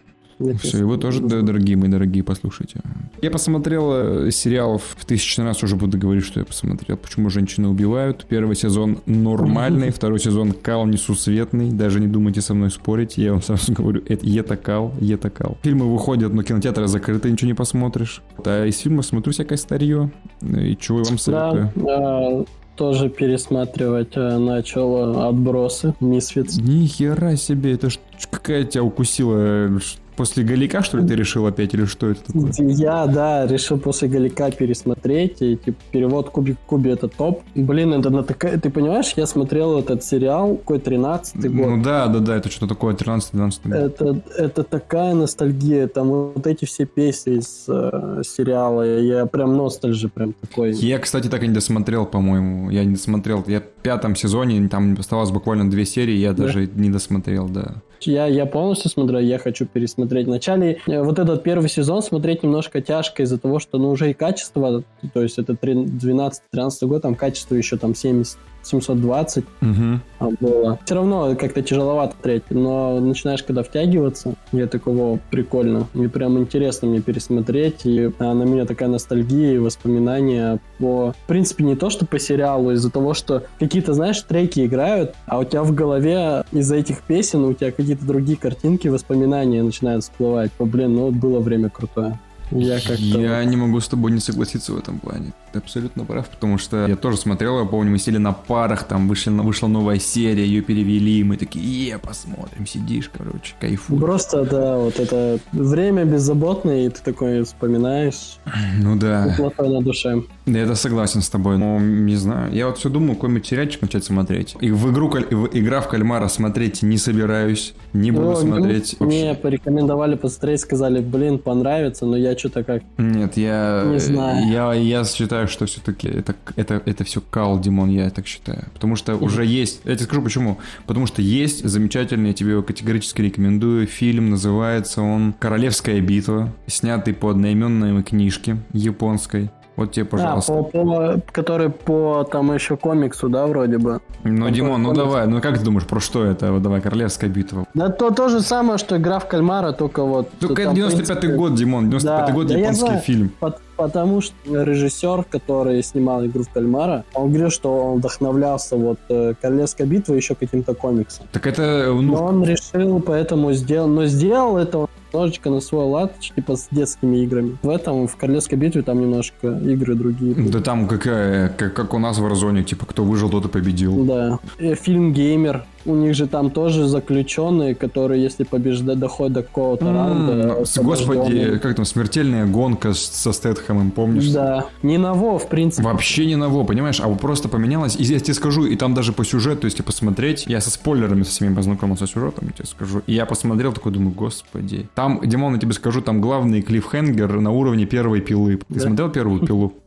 Все, его тоже, да, дорогие мои дорогие, послушайте. Я посмотрел э, сериал в тысячный раз, уже буду говорить, что я посмотрел. Почему женщины убивают. Первый сезон нормальный, второй сезон кал несусветный. Даже не думайте со мной спорить. Я вам сразу говорю, это ета кал, ета кал. Фильмы выходят, но кинотеатры закрыты, ничего не посмотришь. А из фильма смотрю всякое старье. И чего я вам советую. Да, э, тоже пересматривать э, начал э, отбросы, Мисфиц. Ни хера себе, это ж какая тебя укусила? После Галика, что ли, ты решил опять, или что это такое? Я, да, решил после Галика пересмотреть, и типа перевод Кубик в Кубе это топ. Блин, это на такая... Ты понимаешь, я смотрел этот сериал, какой 13-й год. Ну да, да, да, это что-то такое 13-12 год. Это, это такая ностальгия, там вот эти все песни из э, сериала, я прям ностальжи прям такой. Я, кстати, так и не досмотрел, по-моему. Я не досмотрел. Я пятом сезоне, там оставалось буквально две серии, я Да. даже не досмотрел, да. Я, я полностью смотрю, я хочу пересмотреть. Вначале э, вот этот первый сезон смотреть немножко тяжко из-за того, что ну уже и качество, то есть это 12-13 год, там качество еще там 70 720 угу. было. Все равно как-то тяжеловато смотреть, но начинаешь когда втягиваться, я такого прикольно. Мне прям интересно мне пересмотреть, и а, на меня такая ностальгия и воспоминания по... В принципе, не то, что по сериалу, из-за того, что какие-то, знаешь, треки играют, а у тебя в голове из-за этих песен у тебя какие-то другие картинки, воспоминания начинают всплывать. О, блин, ну было время крутое. Я, как я не могу с тобой не согласиться в этом плане. Ты абсолютно прав, потому что я тоже смотрел, я помню, мы сидели на парах, там вышли, вышла новая серия, ее перевели, мы такие, е, посмотрим, сидишь, короче, кайфуешь. Просто, да, вот это время беззаботное, и ты такой вспоминаешь. Ну да. Плохое на душе. Да, я согласен с тобой, но не знаю. Я вот все думаю, какой-нибудь сериальчик начать смотреть. И в игру, в игра в кальмара смотреть не собираюсь, не буду ну, смотреть. Мне порекомендовали посмотреть, сказали, блин, понравится, но я что-то как... Нет, я... Не знаю. Я, я считаю, что все-таки это, это, это все кал, Димон, я так считаю. Потому что уже есть... Я тебе скажу почему. Потому что есть замечательный, я тебе его категорически рекомендую, фильм, называется он «Королевская битва», снятый по одноименной книжке японской. Вот тебе, пожалуйста. А, по, по, который по там еще комиксу, да, вроде бы. Ну, Димон, ну давай, ну как ты думаешь, про что это? Вот давай, Королевская битва. Да то, то же самое, что игра в кальмара, только вот... Только это 95-й год, Димон, 95-й да, год да японский фильм. Потому что режиссер, который снимал игру в кальмара, он говорил, что он вдохновлялся вот э, Королевской битвой еще каким-то комиксом. Так это... Ну... Но он решил поэтому сделал... Но сделал это немножечко на свой лад, типа с детскими играми. В этом, в Королевской битве, там немножко игры другие. Да там какая, как, как у нас в Warzone, типа кто выжил, тот и победил. Да. Э, фильм «Геймер», у них же там тоже заключенные, которые, если побеждать, доходят до какого-то mm, раунда... Господи, как там, смертельная гонка со Стэтхэмом, помнишь? Да, не на во, в принципе. Вообще не на во, понимаешь, а просто поменялось. И я тебе скажу, и там даже по сюжету, если посмотреть, я со спойлерами со всеми познакомился сюжетом, я тебе скажу. И я посмотрел, такой думаю, господи. Там, Димон, я тебе скажу, там главный клиффхенгер на уровне первой пилы. Ты да. смотрел первую пилу?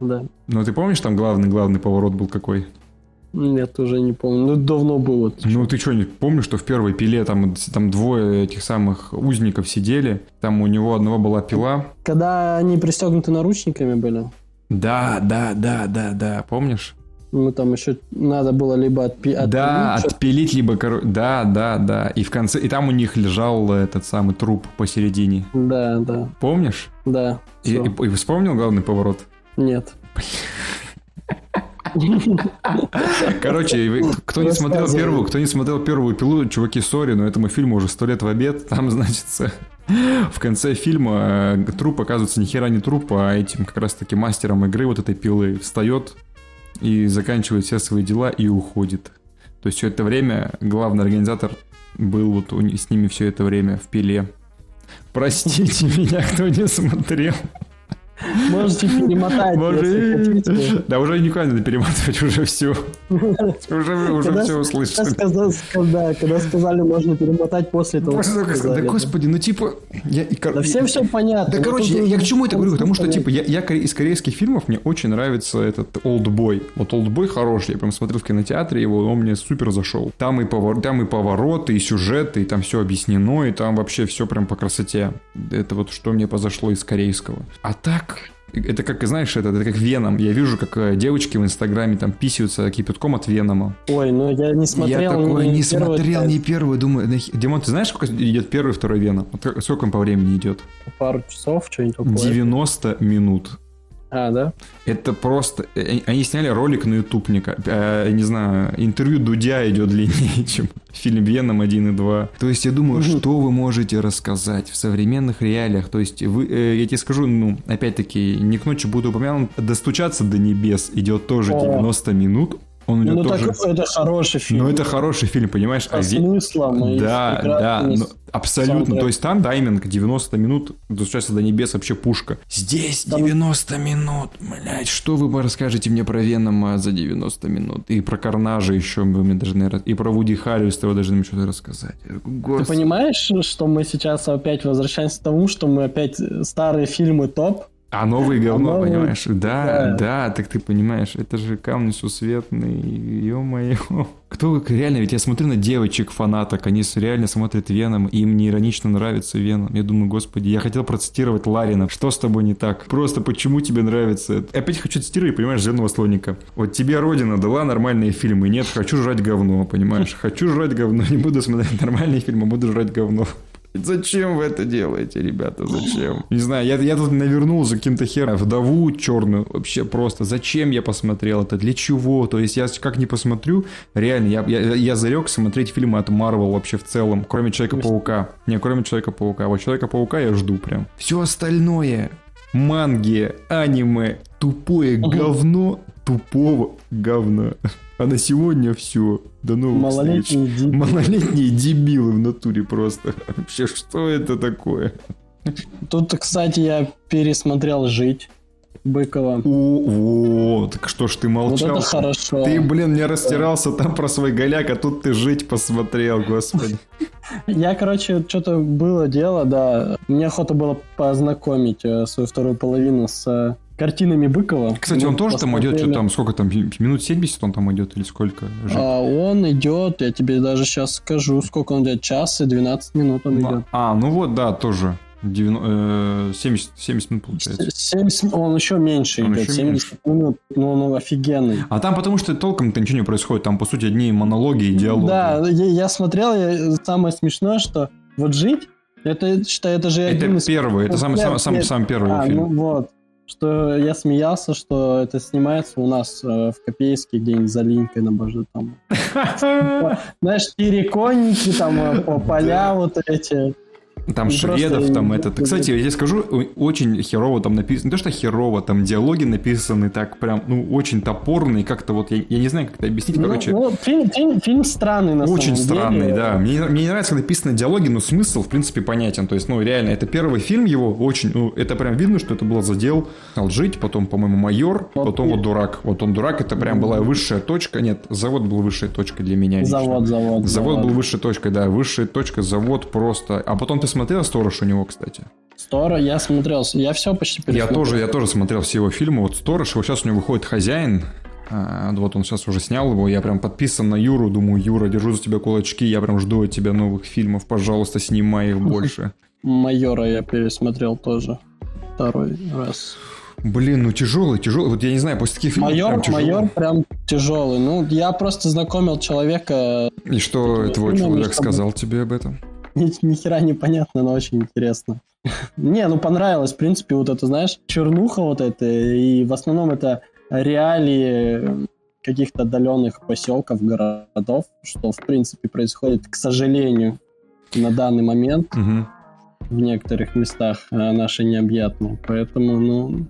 Да. Ну, ты помнишь, там главный-главный поворот был какой? Нет, уже не помню. Ну, давно было. Ну, ты что, не помнишь, что в первой пиле там, там двое этих самых узников сидели? Там у него одного была пила. Когда они пристегнуты наручниками были? Да, да, да, да, да. Помнишь? Ну, там еще надо было либо отпи- отпилить. Да, отпилить, либо... Кор... Да, да, да. И в конце... И там у них лежал этот самый труп посередине. Да, да. Помнишь? Да. И, и, и вспомнил главный поворот? Нет. Короче, кто не смотрел первую, кто не смотрел первую пилу, чуваки, сори, но этому фильму уже сто лет в обед. Там, значит, в конце фильма э, труп оказывается ни хера не труп, а этим как раз таки мастером игры вот этой пилы встает и заканчивает все свои дела и уходит. То есть все это время главный организатор был вот с ними все это время в пиле. Простите меня, кто не смотрел. Можете перемотать, Может... Да уже никуда не надо перематывать, уже все. Уже, уже все услышали. Когда, когда сказали, можно перемотать после этого. Да господи, ну типа... Да всем все понятно. Да короче, я к чему это говорю? Потому что типа я из корейских фильмов мне очень нравится этот Олдбой. Вот Олдбой хороший, я прям смотрел в кинотеатре его, он мне супер зашел. Там и, повор... там и повороты, и сюжеты, и там все объяснено, и там вообще все прям по красоте. Это вот что мне позашло из корейского. А так, это как, знаешь, это, это как Веном. Я вижу, как э, девочки в Инстаграме там писаются кипятком от Венома. Ой, ну я не смотрел. Я такое не, не смотрел, не первый. Думаю, Димон, ты знаешь, сколько идет первый и второй Веном? Сколько он по времени идет? Пару часов, что-нибудь такое. 90 минут. А, да? Это просто... Э, они сняли ролик на YouTube, не, э, не знаю, интервью Дудя идет длиннее, чем фильм Веном 1 и 2. То есть я думаю, угу. что вы можете рассказать в современных реалиях? То есть вы, э, я тебе скажу, ну, опять-таки, не к ночи буду упомянут, «Достучаться до небес» идет тоже О. 90 минут, он ну, тоже... так это хороший фильм. Ну, это хороший фильм, понимаешь? Со а смыслом. Да, да, ну, абсолютно. То есть там тайминг 90 минут, достучаться до небес вообще пушка. Здесь 90 минут, блядь, что вы расскажете мне про Венома за 90 минут? И про Карнажа еще вы мне должны... И про Вуди Харриса вы должны мне что-то рассказать. Господи. Ты понимаешь, что мы сейчас опять возвращаемся к тому, что мы опять старые фильмы топ, А новый говно, А новый- понимаешь? Да, да. да, так ты понимаешь, это же камни сусветные, ё-моё. Кто реально, ведь я смотрю на девочек фанаток, они реально смотрят Веном, и им не иронично нравится Веном. Я думаю, господи, я хотел процитировать Ларина. Что с тобой не так? Просто почему тебе нравится? это? Опять хочу цитировать, понимаешь, зеленого слоника. Вот тебе Родина дала нормальные фильмы, нет, хочу жрать говно, понимаешь? Хочу жрать говно, не буду смотреть нормальные фильмы, буду жрать говно. Зачем вы это делаете, ребята? Зачем? Не знаю, я, я тут навернул за каким-то хером вдову черную. Вообще просто. Зачем я посмотрел это? Для чего? То есть я как не посмотрю, реально, я, я, я зарек смотреть фильмы от Марвел вообще в целом, кроме Человека-паука. Не, кроме Человека-паука. Вот Человека-паука я жду прям. Все остальное. Манги, аниме, тупое говно, тупого говна. А на сегодня все. До новых встреч. Малолетний дебил. Малолетние дебилы в натуре просто. Вообще, что это такое? Тут, кстати, я пересмотрел «Жить» Быкова. О, о, так что ж ты Вот молчал? это хорошо. Ты, блин, не растирался там про свой голяк, а тут ты жить посмотрел, господи. Я, короче, что-то было дело, да. Мне охота было познакомить э, свою вторую половину с э, картинами Быкова. Кстати, он Мы тоже там идет, что там, сколько там, минут 70 он там идет или сколько? А он идет, я тебе даже сейчас скажу, сколько он идет, час и 12 минут он идет. А, ну вот, да, тоже. Девяно- э, 70, 70 минут получается. 70, он еще меньше Он идет, еще 70 минут, но он офигенный. А там потому что толком-то ничего не происходит, там, по сути, одни монологи и диалоги. Да, я, я смотрел, я- самое смешное, что вот жить, это, считай, это же Это один из... первый, это самый, самый, самый, самый первый А, фильм. ну вот, что я смеялся, что это снимается у нас э, в Копейске, где-нибудь за линькой на боже там. Знаешь, переконники, там э, по- поля вот эти. Там Ну, шведов, просто- там этот. Кстати, я тебе скажу, очень херово там написано. Не то, что херово, там диалоги написаны так прям, ну, очень топорные, как-то вот, я, я не знаю, как это объяснить, Ну, короче. ну, фильм, фильм- фильм странный на Очень самом деле. странный, да. Мне, не- мне не нравится, когда написаны диалоги, но смысл, в принципе, понятен. То есть, ну, реально, это первый фильм его, очень, ну, это прям видно, что это был задел жить, потом, по-моему, майор, Вот потом и- вот дурак. Вот он дурак, это прям была высшая точка. Нет, завод был высшей точкой для меня. лично. Завод, завод. Завод был высшей точкой, да, высшая точка, завод просто. А потом ты смотрел «Сторож» у него, кстати? Стора, я смотрел, я все почти Я пересмотрел. тоже, я тоже смотрел все его фильмы. Вот «Сторож», вот сейчас у него выходит «Хозяин», А, вот он сейчас уже снял его, я прям подписан на Юру, думаю, Юра, держу за тебя кулачки, я прям жду от тебя новых фильмов, пожалуйста, снимай их больше. Майора я пересмотрел тоже второй раз. Блин, ну тяжелый, тяжелый, вот я не знаю, после таких фильмов Майор, прям тяжело. майор прям тяжелый. Ну, я просто знакомил человека, И что твой человек чтобы- сказал тебе об этом? ни, ни хера непонятно, но очень интересно. Не, ну понравилось, в принципе, вот это, знаешь, чернуха вот это, и в основном это реалии каких-то отдаленных поселков, городов, что, в принципе, происходит, к сожалению, на данный момент в некоторых местах э, наши необъятные. Поэтому, ну,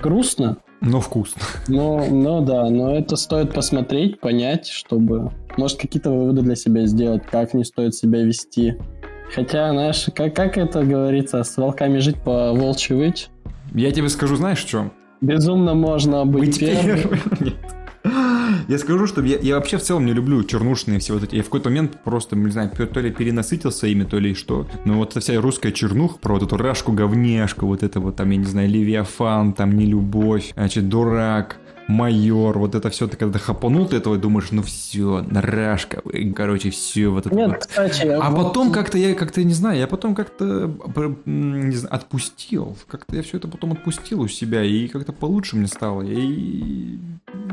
грустно, Но вкусно. но, но да, но это стоит посмотреть, понять, чтобы, может, какие-то выводы для себя сделать, как не стоит себя вести. Хотя, знаешь, как, как это говорится, с волками жить по волчьи выть? Я тебе скажу, знаешь, что? Безумно можно быть, Быть первым. первым. Я скажу, что я, я вообще в целом не люблю чернушные все вот эти. Я в какой-то момент просто, не знаю, то ли перенасытился ими, то ли что. Но вот вся русская чернуха про вот эту рашку-говняшку, вот это вот там, я не знаю, Левиафан, там, нелюбовь, значит, дурак, майор, вот это все, ты когда хапанул ты этого думаешь, ну все, рашка, и, короче, все вот это Нет, вот. кстати, А вот потом как-то я как-то не знаю, я потом как-то не знаю, отпустил, как-то я все это потом отпустил у себя и как-то получше мне стало. И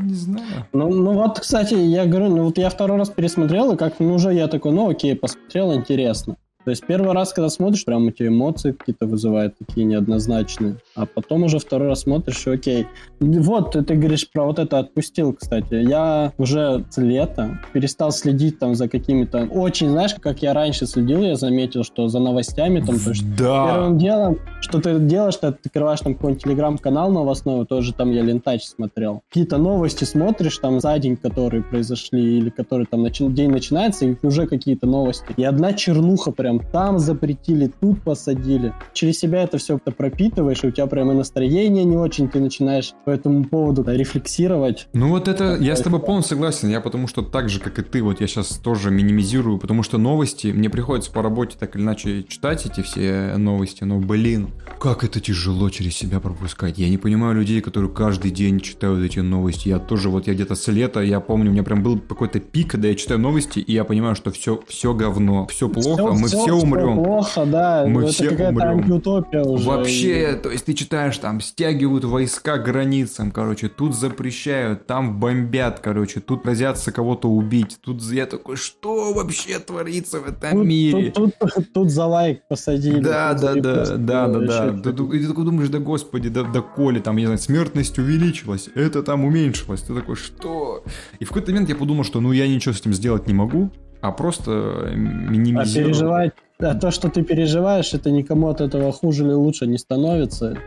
не знаю. Ну, ну вот, кстати, я говорю, ну вот я второй раз пересмотрел, и как ну уже я такой, ну окей, посмотрел, интересно. То есть первый раз, когда смотришь, прям эти эмоции какие-то вызывают, такие неоднозначные. А потом уже второй раз смотришь, и окей. Вот, ты, ты говоришь про вот это отпустил, кстати. Я уже с лета перестал следить там за какими-то... Очень, знаешь, как я раньше следил, я заметил, что за новостями там... то, что Да. Первым делом, что ты делаешь, ты открываешь там какой-нибудь телеграм-канал новостной, тоже там я лентач смотрел. Какие-то новости смотришь там за день, которые произошли, или которые там начи- день начинается, и уже какие-то новости. И одна чернуха прям там, там запретили, тут посадили. Через себя это все пропитываешь, и у тебя прямо настроение не очень, ты начинаешь по этому поводу рефлексировать. Ну вот это, я с тобой полностью согласен, я потому что так же, как и ты, вот я сейчас тоже минимизирую, потому что новости, мне приходится по работе так или иначе читать эти все новости, но, блин, как это тяжело через себя пропускать. Я не понимаю людей, которые каждый день читают эти новости. Я тоже, вот я где-то с лета, я помню, у меня прям был какой-то пик, когда я читаю новости, и я понимаю, что все, все говно, все плохо, все, мы все, все умрем. плохо, да. Мы это все умрем. уже. Вообще, то есть ты читаешь, там стягивают войска к границам, короче, тут запрещают, там бомбят, короче, тут грозятся кого-то убить. Тут я такой, что вообще творится в этом тут, мире? Тут, тут, тут за лайк посадили. Да, да, да, да, да, да. Ты, ты, ты такой думаешь, да господи, да, да коли, там, я знаю, смертность увеличилась, это там уменьшилось. Ты такой, что? И в какой-то момент я подумал, что ну я ничего с этим сделать не могу, а просто минимизировать. А переживать, а то, что ты переживаешь, это никому от этого хуже или лучше не становится.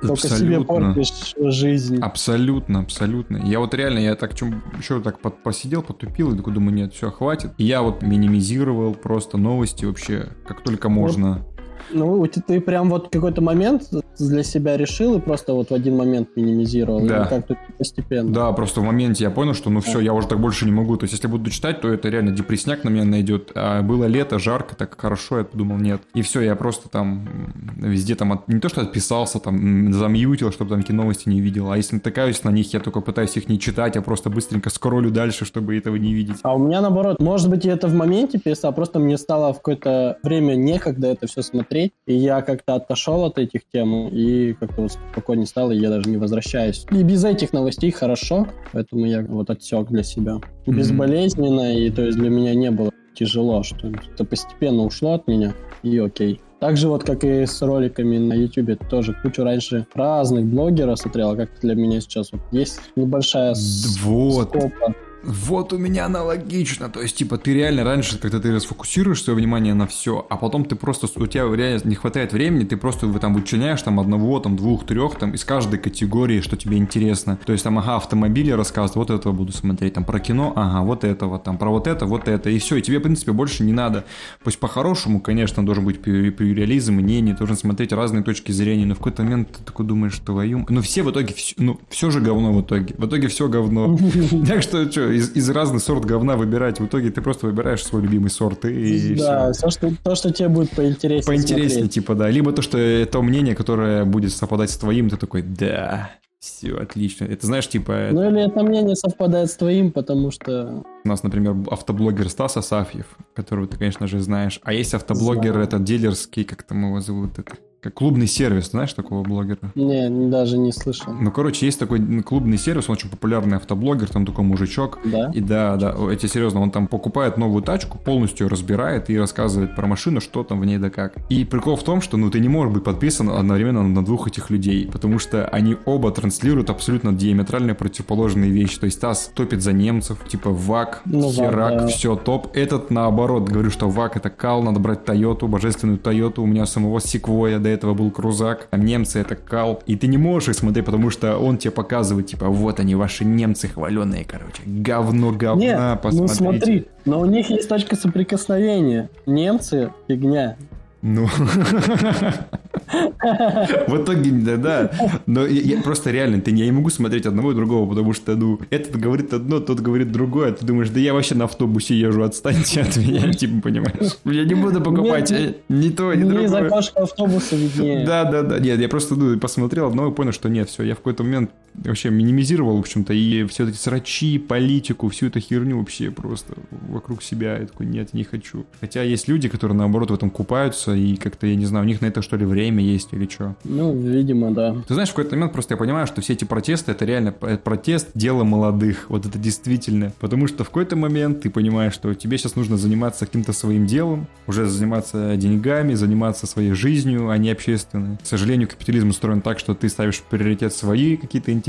Только абсолютно. себе портишь жизнь. Абсолютно, абсолютно. Я вот реально, я так чем еще так под, посидел, потупил, и такой думаю, нет, все, хватит. И я вот минимизировал просто новости вообще, как только можно. Вот ну, ты прям вот какой-то момент для себя решил и просто вот в один момент минимизировал? Да. как-то постепенно? Да, просто в моменте я понял, что ну все, я уже так больше не могу. То есть, если буду читать, то это реально депресняк на меня найдет. А было лето, жарко, так хорошо, я подумал, нет. И все, я просто там везде там от... не то, что отписался, там замьютил, чтобы там какие новости не видел. А если натыкаюсь на них, я только пытаюсь их не читать, а просто быстренько скроллю дальше, чтобы этого не видеть. А у меня наоборот, может быть, это в моменте писал, просто мне стало в какое-то время некогда это все смотреть смотреть, и я как-то отошел от этих тем, и как-то вот спокойнее стало, и я даже не возвращаюсь. И без этих новостей хорошо, поэтому я вот отсек для себя. Безболезненно, и то есть для меня не было тяжело, что это постепенно ушло от меня, и окей. Так же вот, как и с роликами на YouTube, тоже кучу раньше разных блогеров смотрел, а как для меня сейчас вот есть небольшая вот. скопа вот у меня аналогично. То есть, типа, ты реально раньше, когда ты расфокусируешь свое внимание на все, а потом ты просто, у тебя реально не хватает времени, ты просто там вычленяешь там одного, там двух, трех, там из каждой категории, что тебе интересно. То есть, там, ага, автомобили рассказывают, вот этого буду смотреть, там, про кино, ага, вот этого, там, про вот это, вот это, и все. И тебе, в принципе, больше не надо. Пусть по-хорошему, конечно, должен быть реализм, мнение, должен смотреть разные точки зрения, но в какой-то момент ты такой думаешь, твою... Ну, все в итоге, ну, все же говно в итоге. В итоге все говно. Так что, что, из, из разных сорт говна выбирать. В итоге ты просто выбираешь свой любимый сорт и Да, все. что, то, что тебе будет поинтереснее Поинтереснее, смотреть. типа, да. Либо то, что то мнение, которое будет совпадать с твоим, ты такой, да, все, отлично. Это знаешь, типа... Ну или это мнение совпадает с твоим, потому что... У нас, например, автоблогер Стас Асафьев, которого ты, конечно же, знаешь. А есть автоблогер, Знаю. этот дилерский, как там его зовут, это как клубный сервис, знаешь такого блогера? Не, даже не слышал. Ну, короче, есть такой клубный сервис, он очень популярный автоблогер, там такой мужичок. Да? И да, да, эти серьезно, он там покупает новую тачку, полностью разбирает и рассказывает про машину, что там в ней да как. И прикол в том, что, ну, ты не можешь быть подписан одновременно на двух этих людей, потому что они оба транслируют абсолютно диаметрально противоположные вещи. То есть Тасс топит за немцев, типа ВАК, ну, Херак, да. все топ. Этот, наоборот, говорю, что ВАК это кал, надо брать Тойоту, божественную Тойоту, у меня самого Секвоя до этого был крузак, а немцы это кал. И ты не можешь их смотреть, потому что он тебе показывает, типа, вот они, ваши немцы хваленые, короче. Говно говна, Нет, посмотрите. ну смотри, но у них есть точка соприкосновения. Немцы — фигня. Ну, в итоге, да, да. Но я, просто реально, ты, я не могу смотреть одного и другого, потому что, ну, этот говорит одно, тот говорит другое, ты думаешь, да я вообще на автобусе езжу, отстаньте от меня, типа, понимаешь? Я не буду покупать ни то, ни другое. Не за автобуса виднее. Да, да, да. Нет, я просто ну, посмотрел одно и понял, что нет, все, я в какой-то момент вообще минимизировал, в общем-то, и все эти срачи, политику, всю эту херню вообще просто вокруг себя. Я такой, нет, не хочу. Хотя есть люди, которые, наоборот, в этом купаются, и как-то, я не знаю, у них на это, что ли, время есть или что. Ну, видимо, да. Ты знаешь, в какой-то момент просто я понимаю, что все эти протесты, это реально протест дело молодых. Вот это действительно. Потому что в какой-то момент ты понимаешь, что тебе сейчас нужно заниматься каким-то своим делом, уже заниматься деньгами, заниматься своей жизнью, а не общественной. К сожалению, капитализм устроен так, что ты ставишь приоритет свои какие-то интересы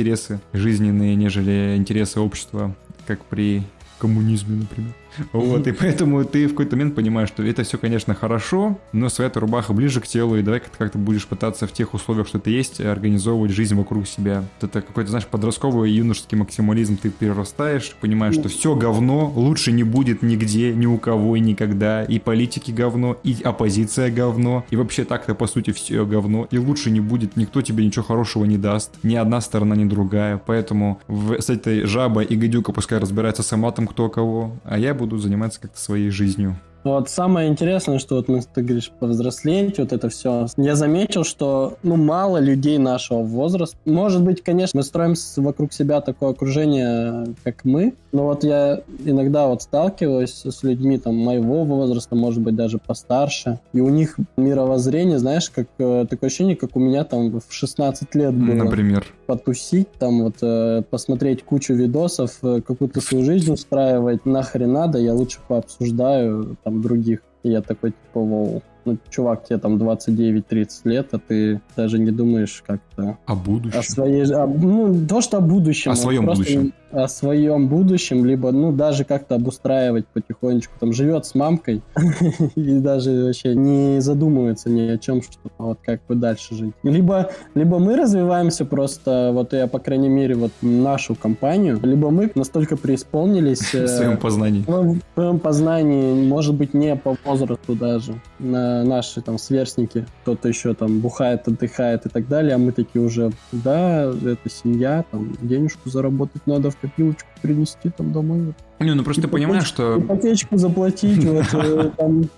жизненные, нежели интересы общества, как при коммунизме, например. Вот, и поэтому ты в какой-то момент понимаешь, что это все, конечно, хорошо, но своя рубаха ближе к телу, и давай как ты будешь пытаться в тех условиях, что ты есть, организовывать жизнь вокруг себя. Вот это какой-то, знаешь, подростковый юношеский максимализм ты перерастаешь, понимаешь, что все говно, лучше не будет нигде, ни у кого и никогда, и политики говно, и оппозиция говно, и вообще так-то, по сути, все говно, и лучше не будет, никто тебе ничего хорошего не даст, ни одна сторона, ни другая, поэтому в, с этой жабой и гадюка пускай разбирается сама там кто кого, а я буду заниматься как-то своей жизнью. Вот самое интересное, что вот мы, ты говоришь, повзрослеть, вот это все. Я заметил, что, ну, мало людей нашего возраста. Может быть, конечно, мы строим вокруг себя такое окружение, как мы, но вот я иногда вот сталкиваюсь с людьми там моего возраста, может быть, даже постарше, и у них мировоззрение, знаешь, как э, такое ощущение, как у меня там в 16 лет было. Например? Потусить, там вот э, посмотреть кучу видосов, э, какую-то свою жизнь устраивать, нахрен надо, я лучше пообсуждаю там других. И я такой, типа, вау, ну, чувак, тебе там 29-30 лет, а ты даже не думаешь как-то... О будущем. О своей... О, ну, то, что о будущем. О своем будущем о своем будущем, либо, ну, даже как-то обустраивать потихонечку. Там живет с мамкой и даже вообще не задумывается ни о чем, что вот как бы дальше жить. Либо, либо мы развиваемся просто, вот я, по крайней мере, вот нашу компанию, либо мы настолько преисполнились... В своем познании. В своем познании, может быть, не по возрасту даже. На наши там сверстники, кто-то еще там бухает, отдыхает и так далее, а мы такие уже, да, это семья, там, денежку заработать надо в terapêutico принести там домой. Не, ну просто ты понимаешь, что... Ипотечку заплатить, вот э, там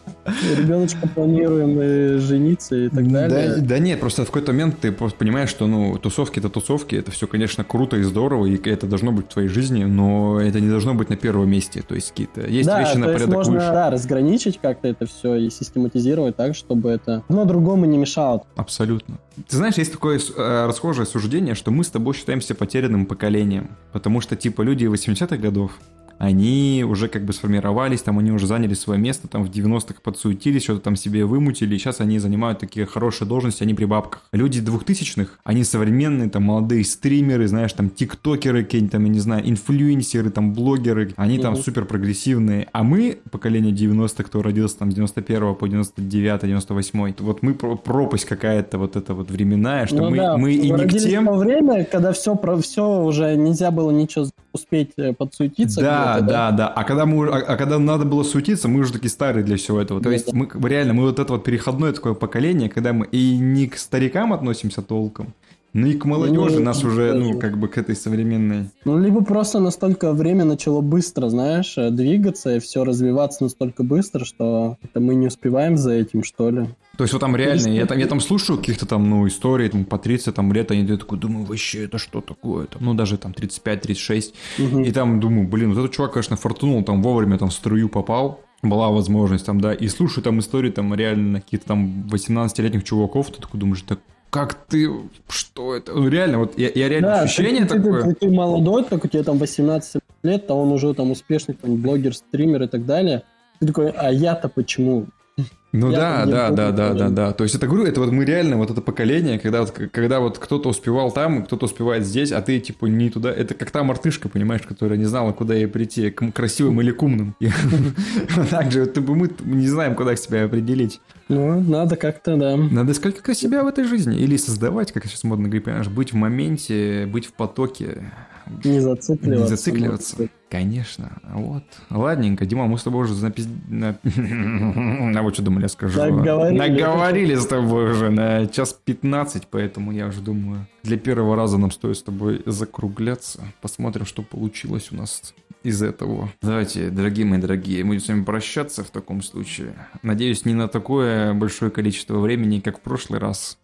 ребеночка планируем э, жениться и так далее. Да, да нет, просто в какой-то момент ты просто понимаешь, что, ну, тусовки это тусовки, это все, конечно, круто и здорово, и это должно быть в твоей жизни, но это не должно быть на первом месте, то есть какие-то... Есть да, вещи на порядок есть можно, выше. Да, разграничить как-то это все и систематизировать так, чтобы это одно другому не мешало. Абсолютно. Ты знаешь, есть такое э, расхожее суждение, что мы с тобой считаемся потерянным поколением, потому что, типа, люди 80-х годов, они уже как бы сформировались, там они уже заняли свое место, там в 90-х подсуетились, что-то там себе вымутили, и сейчас они занимают такие хорошие должности, они при бабках. Люди 2000-х, они современные, там молодые стримеры, знаешь, там тиктокеры, какие-нибудь там, я не знаю, инфлюенсеры, там блогеры, они угу. там супер прогрессивные. А мы, поколение 90-х, кто родился там с 91 по 99 98 вот мы пропасть какая-то вот эта вот временная, что ну, мы, да. мы и не к тем... время, когда все, про все уже нельзя было ничего успеть э, подсуетиться. Да, да, да. А когда, мы, а, а когда надо было суетиться, мы уже такие старые для всего этого. То есть мы реально, мы вот это вот переходное такое поколение, когда мы и не к старикам относимся толком, ну и к молодежи ну, нас уже, ну, как бы к этой современной. Ну, либо просто настолько время начало быстро, знаешь, э, двигаться и все развиваться настолько быстро, что это мы не успеваем за этим, что ли. То есть вот там реально, я там, я там слушаю каких-то там, ну, историй, там, по 30 там, лет, они такой, думаю, вообще, это что такое-то? Ну, даже там 35-36. Угу. И там думаю, блин, вот этот чувак, конечно, фортунул, там вовремя там в струю попал, была возможность там, да, и слушаю там истории там реально каких-то там 18-летних чуваков, ты такой думаешь, так как ты, что это? Ну, реально, вот я, я реально да, ощущение ты, такое. Ты, ты, ты молодой, так у тебя там 18 лет, а он уже там успешный блогер, стример и так далее. Ты такой, а я-то почему? Ну я да, да, да, да, да, да. То есть это говорю, это вот мы реально вот это поколение, когда вот, когда вот кто-то успевал там, кто-то успевает здесь, а ты типа не туда. Это как та мартышка, понимаешь, которая не знала, куда ей прийти, к красивым или к умным. Так же мы не знаем, куда себя определить. Ну, надо как-то, да. Надо искать как себя в этой жизни. Или создавать, как сейчас модно говорить, понимаешь, быть в моменте, быть в потоке. Не зацикливаться. Не зацикливаться. Конечно. Вот. Ладненько. Дима, мы с тобой уже напис... А вот что думали, я скажу. Наговорили. Наговорили с тобой уже на час 15, поэтому я уже думаю, для первого раза нам стоит с тобой закругляться. Посмотрим, что получилось у нас из этого. Давайте, дорогие мои дорогие, будем с вами прощаться в таком случае. Надеюсь, не на такое большое количество времени, как в прошлый раз.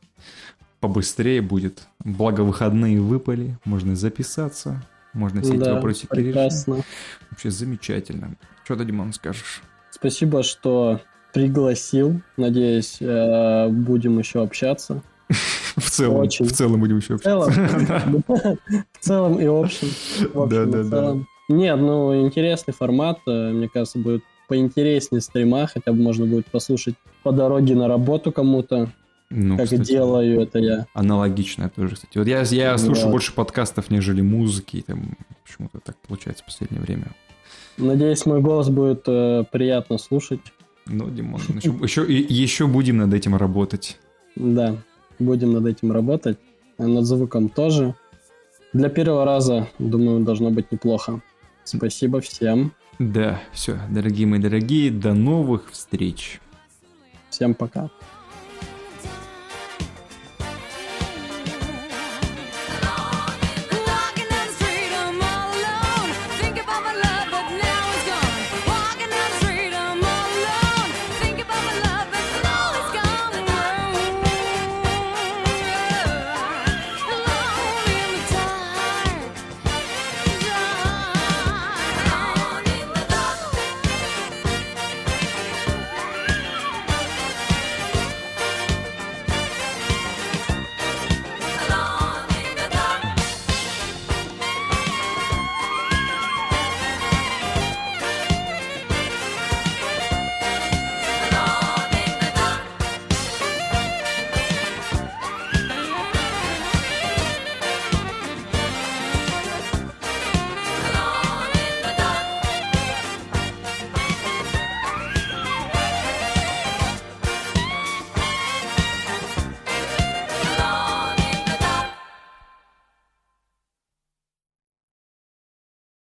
Побыстрее будет. Благо выходные выпали, можно записаться, можно все эти вопросики прекрасно. решить. Вообще замечательно. Что ты, Димон, скажешь? Спасибо, что пригласил. Надеюсь, э, будем еще общаться. В целом, Очень. в целом будем еще общаться. В целом и общем. Да, да, да. Нет, ну, интересный формат. Э, мне кажется, будет поинтереснее стрима, хотя бы можно будет послушать по дороге на работу кому-то. Ну, как кстати, делаю это я. Аналогично тоже, кстати. Вот я, я слушаю больше подкастов, нежели музыки. Там почему-то так получается в последнее время. Надеюсь, мой голос будет э, приятно слушать. Ну, Димон, еще, еще, еще будем над этим работать. Да, будем над этим работать. Над звуком тоже. Для первого раза, думаю, должно быть неплохо. Спасибо всем. Да, все, дорогие мои дорогие, до новых встреч. Всем пока.